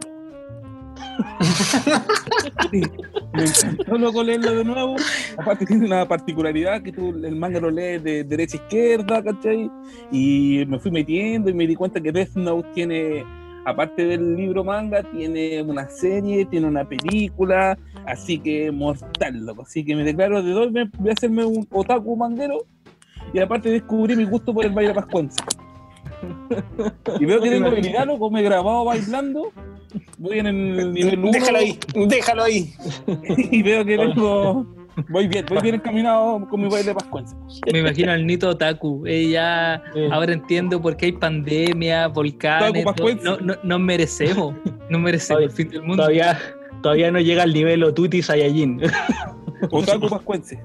Me encantó loco leerlo de nuevo. Aparte tiene una particularidad que tú el manga lo lees de derecha a izquierda, ¿cachai? Y me fui metiendo y me di cuenta que Death Note tiene, aparte del libro manga, tiene una serie, tiene una película, así que mortal, loco. Así que me declaro de dos, voy a hacerme un otaku manguero y aparte descubrí mi gusto por el baile pascuense. Y veo que tengo habilidad, loco, me he grabado bailando. Voy en el nivel 1 Déjalo ahí, déjalo ahí. y veo que tengo. Voy bien, voy bien encaminado con mi baile pascuense. Me imagino al Nito Otaku. Ella Eh, ahora entiendo por qué hay pandemia, volcanes. Otaku No, pascuense. no, no- nos merecemos. No merecemos el fin del mundo. todavía, todavía no llega al nivel Otuti Saiyajin. Otaku pascuense.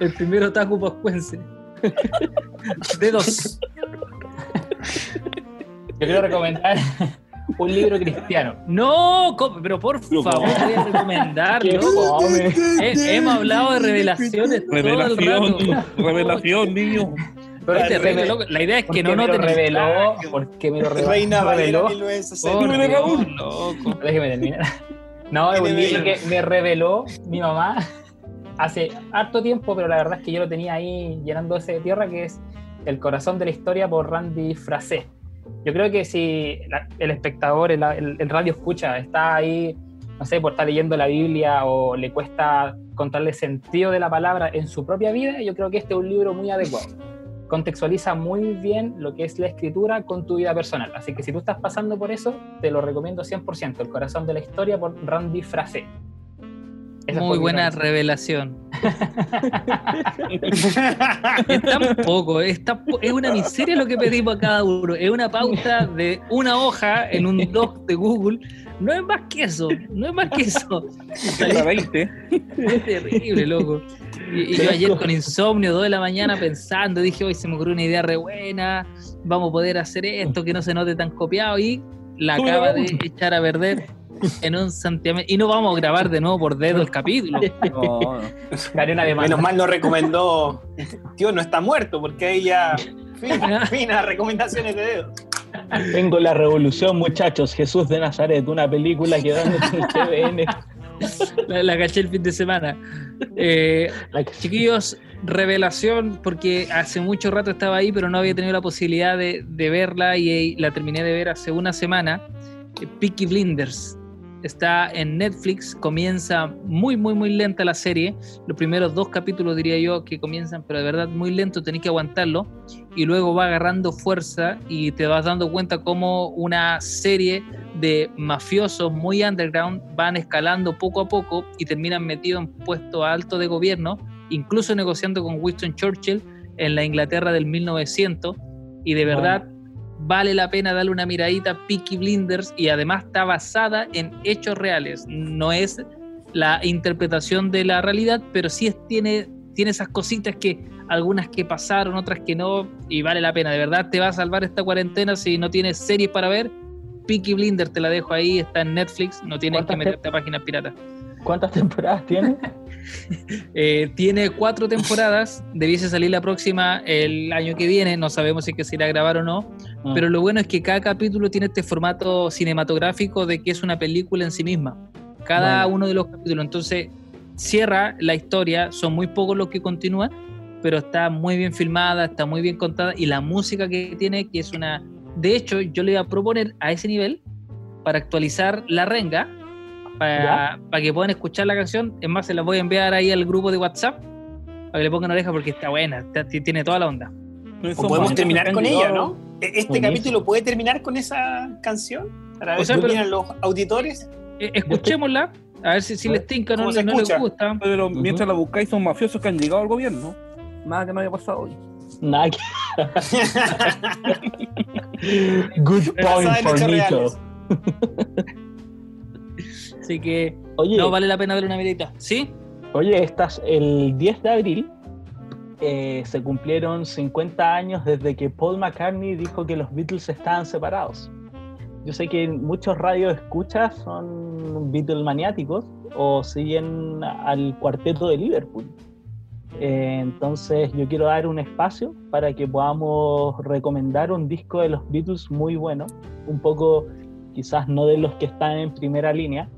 El primer otaku pascuense. Dedos. Yo quiero recomendar un libro cristiano. No, pero por favor, voy a recomendar. Qué loco. fome. He- hemos hablado de revelaciones todo el Revelación, rato. revelación, niño. Pero Es este loco. La idea es que no el reveló, porque me lo reveló. Reina reveló. 1960. Por Dímelo, Raúl. Dios, loco. Déjeme terminar. No, es un libro que me reveló mi mamá hace harto tiempo, pero la verdad es que yo lo tenía ahí llenándose de tierra, que es El corazón de la historia por Randy Frasé. Yo creo que si el espectador, el, el- radio escucha, está ahí, no sé, por estar leyendo la Biblia o le cuesta contarle sentido de la palabra en su propia vida, yo creo que este es un libro muy adecuado. contextualiza muy bien lo que es la escritura con tu vida personal. Así que si tú estás pasando por eso, te lo recomiendo 100%. El corazón de la historia por Randy Frase. Esa Muy buena revelación. Es tan poco, es, tan po- es una miseria lo que pedimos a cada uno. Es una pauta de una hoja en un doc de Google. No es más que eso, no es más que eso. Para 20. Es terrible, loco. Y, y yo ayer con insomnio, 2 de la mañana pensando, dije, hoy se me ocurrió una idea re buena, vamos a poder hacer esto, que no se note tan copiado, y la acaba de echar a perder en un santiamén. Y no vamos a grabar de nuevo por dedo el capítulo. No, no. Menos mal nos recomendó. Tío, no está muerto, porque ahí ya. Fin, fin a recomendaciones de dedo. Tengo la revolución, muchachos. Jesús de Nazaret, una película que dan en el TVN. La, la caché el fin de semana. Eh, Chiquillos, revelación, porque hace mucho rato estaba ahí, pero no había tenido la posibilidad de, de verla y, eh, la terminé de ver hace una semana. Eh, Peaky Blinders. Está en Netflix, comienza muy, muy, muy lenta la serie. Los primeros dos capítulos diría yo que comienzan, pero de verdad muy lento, tenés que aguantarlo. Y luego va agarrando fuerza y te vas dando cuenta cómo una serie de mafiosos muy underground van escalando poco a poco y terminan metidos en puestos altos de gobierno, incluso negociando con Winston Churchill en la Inglaterra del 1900. Y de verdad vale la pena darle una miradita a Peaky Blinders y además está basada en hechos reales. No es la interpretación de la realidad, pero sí es- tiene, tiene esas cositas que algunas que pasaron, otras que no, y vale la pena. De verdad te va a salvar esta cuarentena si no tienes series para ver. Peaky Blinders te la dejo ahí, está en Netflix, no tienes que ¿Cuántas meterte a páginas piratas. ¿Cuántas temporadas tiene? Eh, tiene cuatro temporadas, debiese salir la próxima el año que viene, no sabemos si es que se irá a grabar o no, Ah. pero lo bueno es que cada capítulo tiene este formato cinematográfico de que es una película en sí misma, cada Vale. uno de los capítulos, entonces cierra la historia, son muy pocos los que continúan, pero está muy bien filmada, está muy bien contada y la música que tiene, que es una... De hecho, yo le iba a proponer a ese nivel para actualizar la renga, para, para que puedan escuchar la canción. Es más, se la voy a enviar ahí al grupo de WhatsApp para que le pongan oreja porque está buena, está- tiene toda la onda. O podemos terminar con ella, ¿no? E- Este Buenísimo. capítulo puede terminar con esa canción. Para ver O sea, qué opinan los auditores. Eh, escuchémosla, a ver si, si les tinca, no, ¿Cómo se no les gusta. Pero mientras la buscáis, son mafiosos que han llegado al gobierno. Nada que no haya pasado hoy. Nada que- Good point for Nico. Así que Oye, no vale la pena darle una miradita. ¿Sí? Oye, estás, el 10 de abril eh, se cumplieron 50 años desde que Paul McCartney dijo que los Beatles estaban separados. Yo sé que muchos radios escuchas son Beatle maniáticos o siguen al cuarteto de Liverpool. Eh, entonces yo quiero dar un espacio para que podamos recomendar un disco de los Beatles muy bueno, un poco quizás no de los que están en primera línea,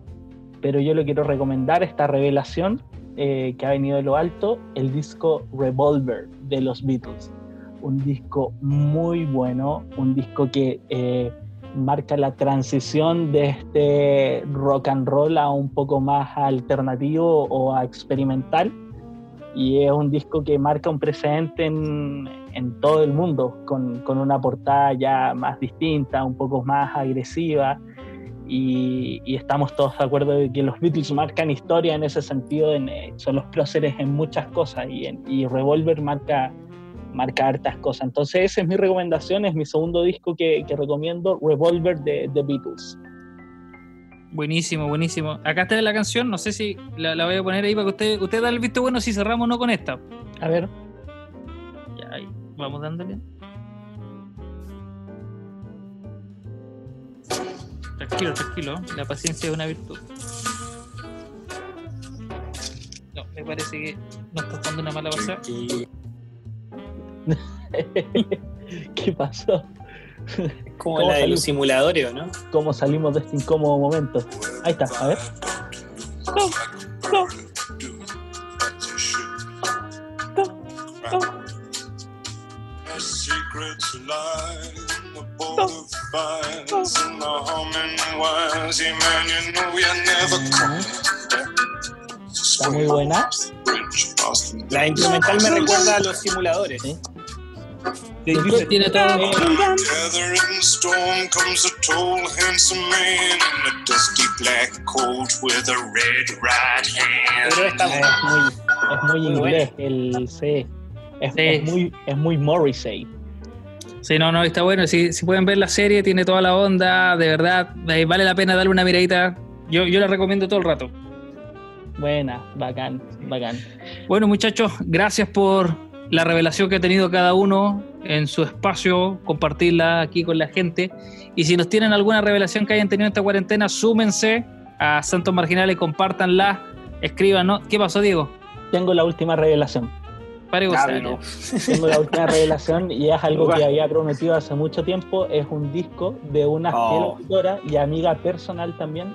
pero yo le quiero recomendar esta revelación eh, que ha venido de lo alto, el disco Revolver de los Beatles. Un disco muy bueno, un disco que eh, marca la transición de este rock and roll a un poco más alternativo o a experimental. Y es un disco que marca un precedente en, todo el mundo, con, con una portada ya más distinta, un poco más agresiva y, y estamos todos de acuerdo de que los Beatles marcan historia en ese sentido, en, eh, son los próceres en muchas cosas y, en- y Revolver marca, marca hartas cosas. Entonces esa es mi recomendación, es mi segundo disco que, que recomiendo, Revolver de The Beatles. Buenísimo, buenísimo. Acá está la canción, no sé si la, la voy a poner ahí para que usted, usted da el visto bueno si cerramos o no con esta. A ver, Ya, ahí, vamos dándole. Tranquilo, tranquilo. La paciencia es una virtud. No, me parece que no está dando una mala pasada. ¿qué pasó? Como ¿Cómo la de salió? los simuladores, ¿o ¿no? ¿Cómo salimos de este incómodo momento? Ahí está, a ver. Secrets lie above fires and the humming wires. Yeah, man, you know you're never coming. Está muy buena. La instrumental me recuerda a los simuladores. Dice, Tiene todo. Gathering storm comes a tall, handsome man in a dusty black coat with a red right hand. Pero esta Es muy, es muy inglés el C. Es, Sí. es muy, es muy Morrissey. Sí, no, no, está bueno. Si, si pueden ver la serie, tiene toda la onda, de verdad, eh, vale la pena darle una miradita. Yo, yo la recomiendo todo el rato. Buena, bacán, bacán. Bueno, muchachos, gracias por la revelación que ha tenido cada uno en su espacio, compartirla aquí con la gente. Y si nos tienen alguna revelación que hayan tenido en esta cuarentena, súmense a Santos Marginales, compártanla, escríbanos. ¿Qué pasó, Diego? Tengo la última revelación. Pare Háblalo. gusano. Tengo la última revelación y es algo que había prometido hace mucho tiempo. Es un disco de una Oh. fiel auditora y amiga personal también.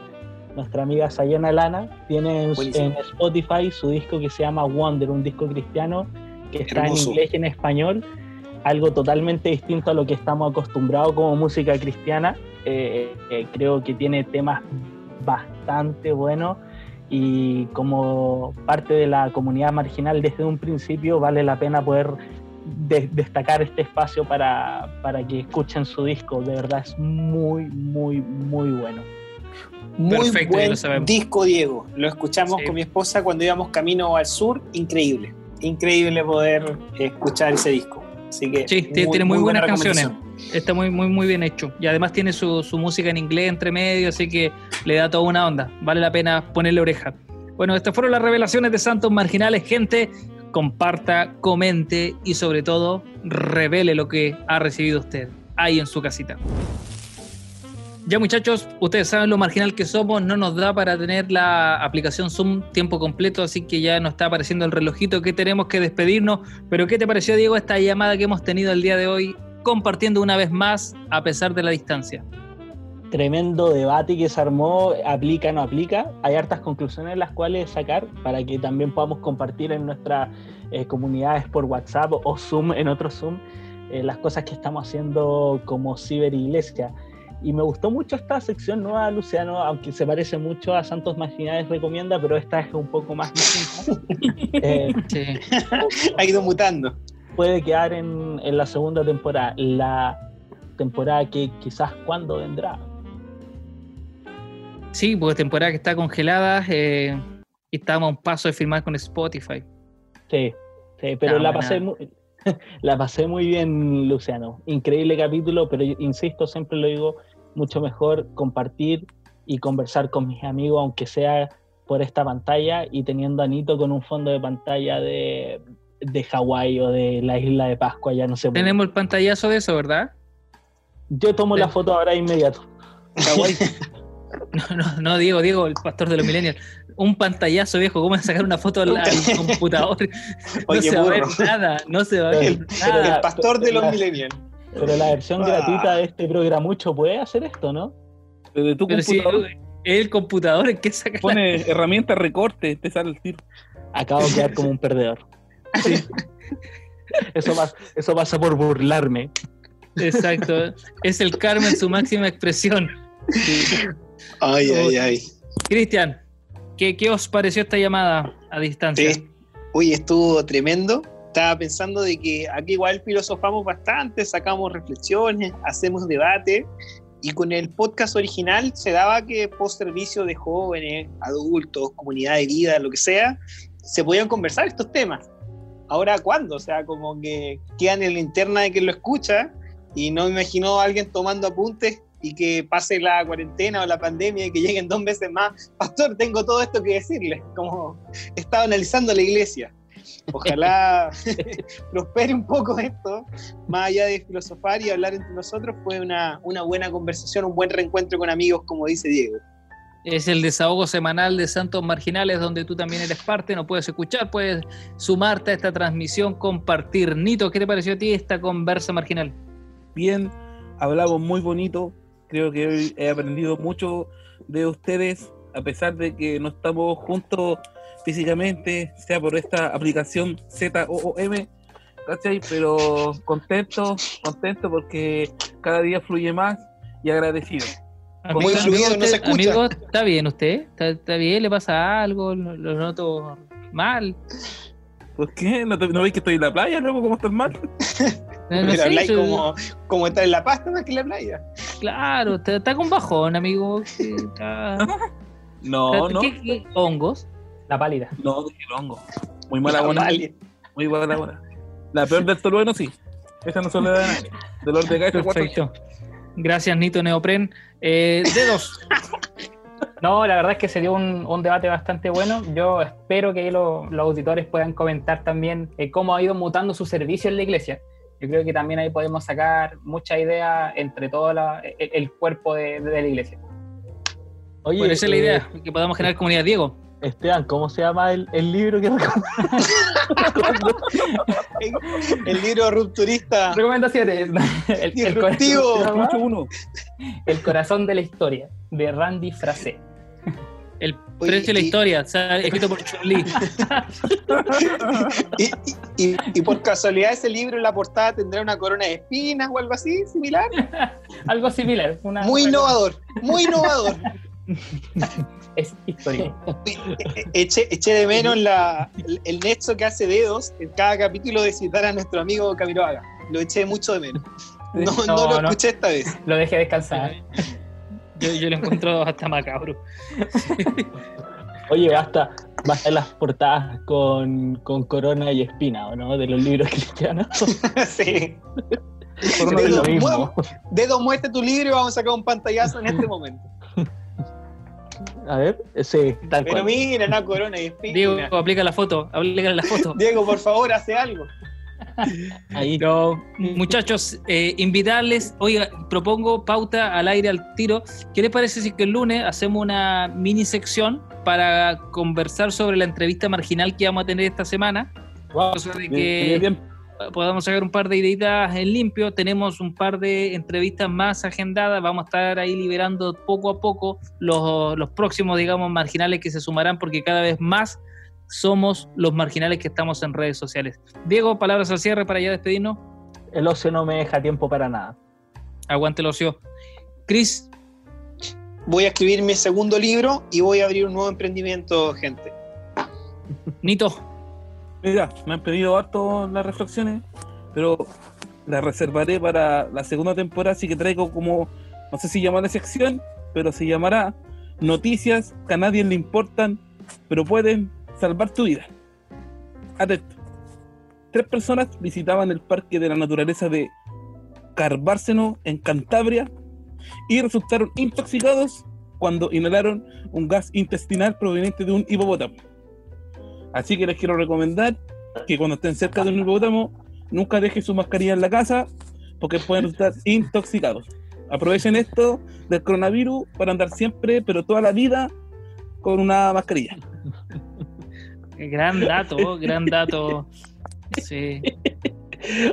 Nuestra amiga Sayana Lana tiene en, Buenísimo. en Spotify su disco que se llama Wonder, un disco cristiano que está Hermoso. en inglés y en español. Algo totalmente distinto a lo que estamos acostumbrados como música cristiana. Eh, eh, creo que tiene temas bastante buenos y como parte de la comunidad marginal desde un principio vale la pena poder de- destacar este espacio para, para que escuchen su disco. De verdad es muy, muy, muy bueno. Muy Perfecto, ya buen lo sabemos. disco, Diego. Lo escuchamos Sí. con mi esposa cuando íbamos camino al sur. Increíble. Increíble poder escuchar ese disco. Así que Sí, tiene- tiene muy buenas buena canciones. Está muy, muy, muy bien hecho. Y además tiene su, su música en inglés entre medio, así que le da toda una onda. Vale la pena ponerle oreja. Bueno, estas fueron las revelaciones de Santos Marginales. Gente, comparta, comente y sobre todo revele lo que ha recibido usted ahí en su casita. Ya muchachos, ustedes saben lo marginal que somos, no nos da para tener la aplicación Zoom tiempo completo, así que ya nos está apareciendo el relojito que tenemos que despedirnos. Pero ¿qué te pareció, Diego, esta llamada que hemos tenido el día de hoy, compartiendo una vez más a pesar de la distancia? Tremendo debate que se armó, aplica, no aplica. Hay hartas conclusiones las cuales sacar para que también podamos compartir en nuestras eh, comunidades por WhatsApp o Zoom, en otro Zoom, eh, las cosas que estamos haciendo como ciberiglesia. Y me gustó mucho esta sección nueva, Luciano, aunque se parece mucho a Santos Marginales Recomienda, pero esta es un poco más distinta. Eh, Sí. Ha ido mutando. puede quedar en, en la segunda temporada. La temporada que quizás cuándo vendrá. Sí, pues temporada que está congelada eh, y estamos a un paso de firmar con Spotify. Sí, sí, pero la pasé muy, la pasé muy bien, Luciano. Increíble capítulo, pero yo insisto, siempre lo digo, mucho mejor compartir y conversar con mis amigos, aunque sea por esta pantalla y teniendo a Nito con un fondo de pantalla de, de Hawái o de la isla de Pascua, ya no sé. por- Tenemos el pantallazo de eso, ¿verdad? Yo tomo la foto ahora inmediato. Hawái. No, no, no, Diego, Diego, el pastor de los millennials. Un pantallazo viejo, ¿cómo es sacar una foto al, al computador? No Oye, se va a ver nada, no se va a ver El- nada. El pastor de los millennials. Pero la versión Ah. gratuita de este programamucho puede hacer esto, ¿no? Desde tu Pero si computador el computador en que saca la- pone herramienta recorte, te sale el tiro. Acabo de quedar como un perdedor. Eso, pasa, eso pasa por burlarme. Exacto. Es el karma en su máxima expresión. Ay, ay, ay. Cristian, ¿qué, ¿qué os pareció esta llamada a distancia? Sí. Oye, estuvo tremendo. Estaba pensando de que aquí igual filosofamos bastante, sacamos reflexiones, hacemos debate. Y con el podcast original se daba que post servicio de jóvenes, adultos, comunidad de vida, lo que sea, se podían conversar estos temas. Ahora, ¿cuándo? O sea, como que quedan en la interna de quien lo escucha y no me imagino a alguien tomando apuntes y que pase la cuarentena o la pandemia y que lleguen dos veces más. Pastor, tengo todo esto que decirle. Como he estado analizando la iglesia. Ojalá prospere un poco esto, más allá de filosofar y hablar entre nosotros, fue una, una buena conversación, un buen reencuentro con amigos, como dice Diego. Es el desahogo semanal de Santos Marginales, donde tú también eres parte, no puedes escuchar, puedes sumarte a esta transmisión, compartir. Nito, ¿qué te pareció a ti esta conversa marginal? Bien, hablamos muy bonito. Creo que hoy he aprendido mucho de ustedes, a pesar de que no estamos juntos físicamente, sea por esta aplicación ZOOM, ¿cachai? Pero contento, contento porque cada día fluye más y agradecido. Muy fluido, no se escucha. amigo, ¿está bien usted? ¿Está, está bien? ¿Le pasa algo? ¿Lo, lo noto mal? ¿Por qué? ¿No, te- no veis que estoy en la playa luego? ¿Cómo estás mal? No, no Pero sé, habláis yo- como, como estar en la pasta más que en la playa. Claro, está, está con bajón, amigo. Está- No, no, ¿Qué, qué hongos? La pálida. no, dije el hongo. Muy mala buena. Muy buena buena. La peor del tolueno, sí. Esa no se le da a nadie. Dolor de cuatro. Perfecto. Gracias, Nito Neopren. Eh, dedos. No, la verdad es que se dio un, un debate bastante bueno. Yo espero que lo- los auditores puedan comentar también eh, cómo ha ido mutando su servicio en la iglesia. Yo creo que también ahí podemos sacar muchas ideas entre todo la- el, el cuerpo de, de la iglesia. Oye, Bueno, esa es la eh, idea, que podamos generar comunidad. Diego. Esteban, ¿cómo se llama el, el libro que El libro rupturista Recomendaciones. El, el disruptivo. cora- Mucho uno. el corazón de la historia, de Randy Frasé. El precio de la y- historia, o sea, escrito por Chun-Li. Y, y- y por casualidad ese libro en la portada tendrá una corona de espinas o algo así, similar. Algo similar. Una, Muy innovador, muy innovador. Es histórico. Eché, eché de menos la, el, nexo que hace dedos en cada capítulo de citar a nuestro amigo Camiroaga. Lo eché mucho de menos. No, no, No, lo no. escuché esta vez. Lo dejé descansar. Yo, yo lo encuentro hasta macabro. Oye, basta, basta las portadas con, con corona y espina, ¿o no? De los libros cristianos. sí. Es Dedo, lo mismo. mueve- dedo, muestra tu libro y vamos a sacar un pantallazo en este momento. A ver, sí, tal Pero cual. mira, una corona de espinas. Diego, Diego, aplica la foto, aplica la foto. por favor, hace algo. Ahí. No, muchachos, eh, invitarles, oiga, propongo pauta al aire al tiro. ¿Qué les parece si que el lunes hacemos una mini sección para conversar sobre la entrevista marginal que vamos a tener esta semana? Wow. Bien, que bien. Podamos sacar un par de ideitas en limpio. Tenemos un par de entrevistas más agendadas. Vamos a estar ahí liberando poco a poco los, los próximos, digamos, marginales que se sumarán porque cada vez más somos los marginales que estamos en redes sociales. Diego, palabras al cierre para ya despedirnos. El ocio no me deja tiempo para nada. Aguante el ocio. Chris, Voy a escribir mi segundo libro y voy a abrir un nuevo emprendimiento, gente. Nito, Mira, me han pedido harto las reflexiones, pero las reservaré para la segunda temporada, así que traigo como, no sé si llamará sección, pero se llamará Noticias que a nadie le importan, pero pueden salvar tu vida. Atento. Tres personas visitaban el Parque de la Naturaleza de Carbárceno en Cantabria y resultaron intoxicados cuando inhalaron un gas intestinal proveniente de un hipopótamo. Así que les quiero recomendar que cuando estén cerca de un hipopótamo, nunca dejen su mascarilla en la casa porque pueden estar intoxicados. Aprovechen esto del coronavirus para andar siempre, pero toda la vida, con una mascarilla. gran dato, gran dato. Sí.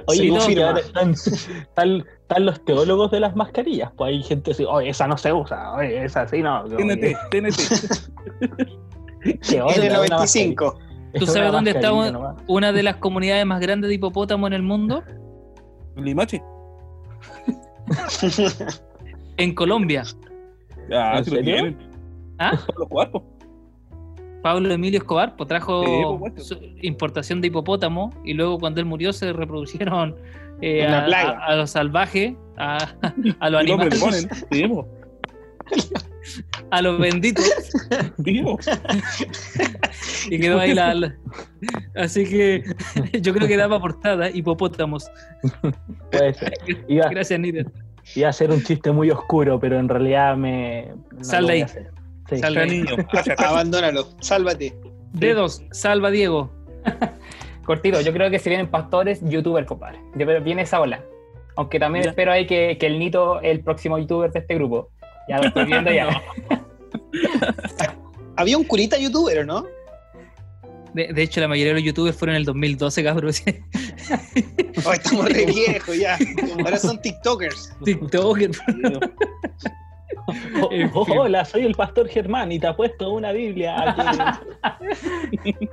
Oye, Sí, no, que ahora están, están- están los teólogos de las mascarillas. Pues hay gente así, oye, esa no se usa, oye, esa sí no. TNT, TNT. ¿Qué onda? Una N95. ¿Tú Es sabes dónde está. Una de las comunidades más grandes de hipopótamo en el mundo, Limache. en Colombia. Ah, ¿En si lo serio? tienen. ¿Ah? Los cuartos. Pablo Emilio Escobar pues, trajo Sí, importación de hipopótamo y luego cuando él murió se reproducieron eh, En la a, a- a los salvajes, a, a los animales, ponen. Sí, po. a los benditos po. y quedó ahí la, la- Así que yo creo que daba portada hipopótamos. Puede ser. Iba, Gracias, Nita. iba a ser un chiste muy oscuro, pero en realidad me. no Sal lo de ahí. Sí. De niño. Cacha. Abandónalo, sálvate. Dedos, salva Diego. Cortito, yo creo que si vienen pastores, youtubers, compadre. Yo creo que viene esa ola. Aunque también Ya. espero ahí que, que el Nito es el próximo youtuber de este grupo. Ya lo estoy viendo ya. Había un curita youtuber, ¿o no? De, de hecho, la mayoría de los youtubers fueron en el 2012, cabrón. Oh, estamos re viejos ya. Ahora son TikTokers. TikToker. Oh, oh, hola, soy el pastor Germán y te apuesto una Biblia. a que-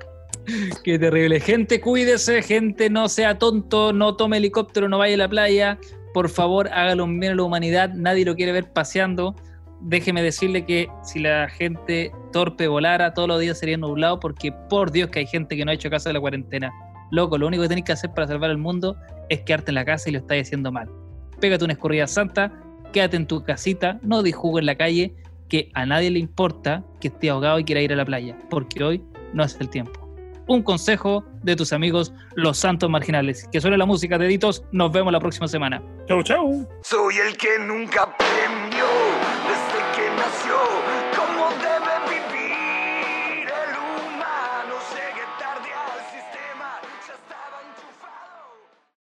Qué terrible. Gente, cuídese, gente, no sea tonto, no tome helicóptero, no vaya a la playa. Por favor, hágalo un bien a la humanidad. Nadie lo quiere ver paseando. Déjeme decirle que si la gente torpe volara, todos los días sería nublado, porque por Dios que hay gente que no ha hecho caso de la cuarentena. loco, lo único que tenés que hacer para salvar el mundo es quedarte en la casa y lo estás haciendo mal. Pégate una escurrida santa, quédate en tu casita, no jugo en la calle, que a nadie le importa que esté ahogado y quiera ir a la playa, porque hoy no es el tiempo. Un consejo de tus amigos los santos marginales. Que suene la música de Editos, nos vemos la próxima semana. Chau, chau. Soy el que nunca aprendió desde que nació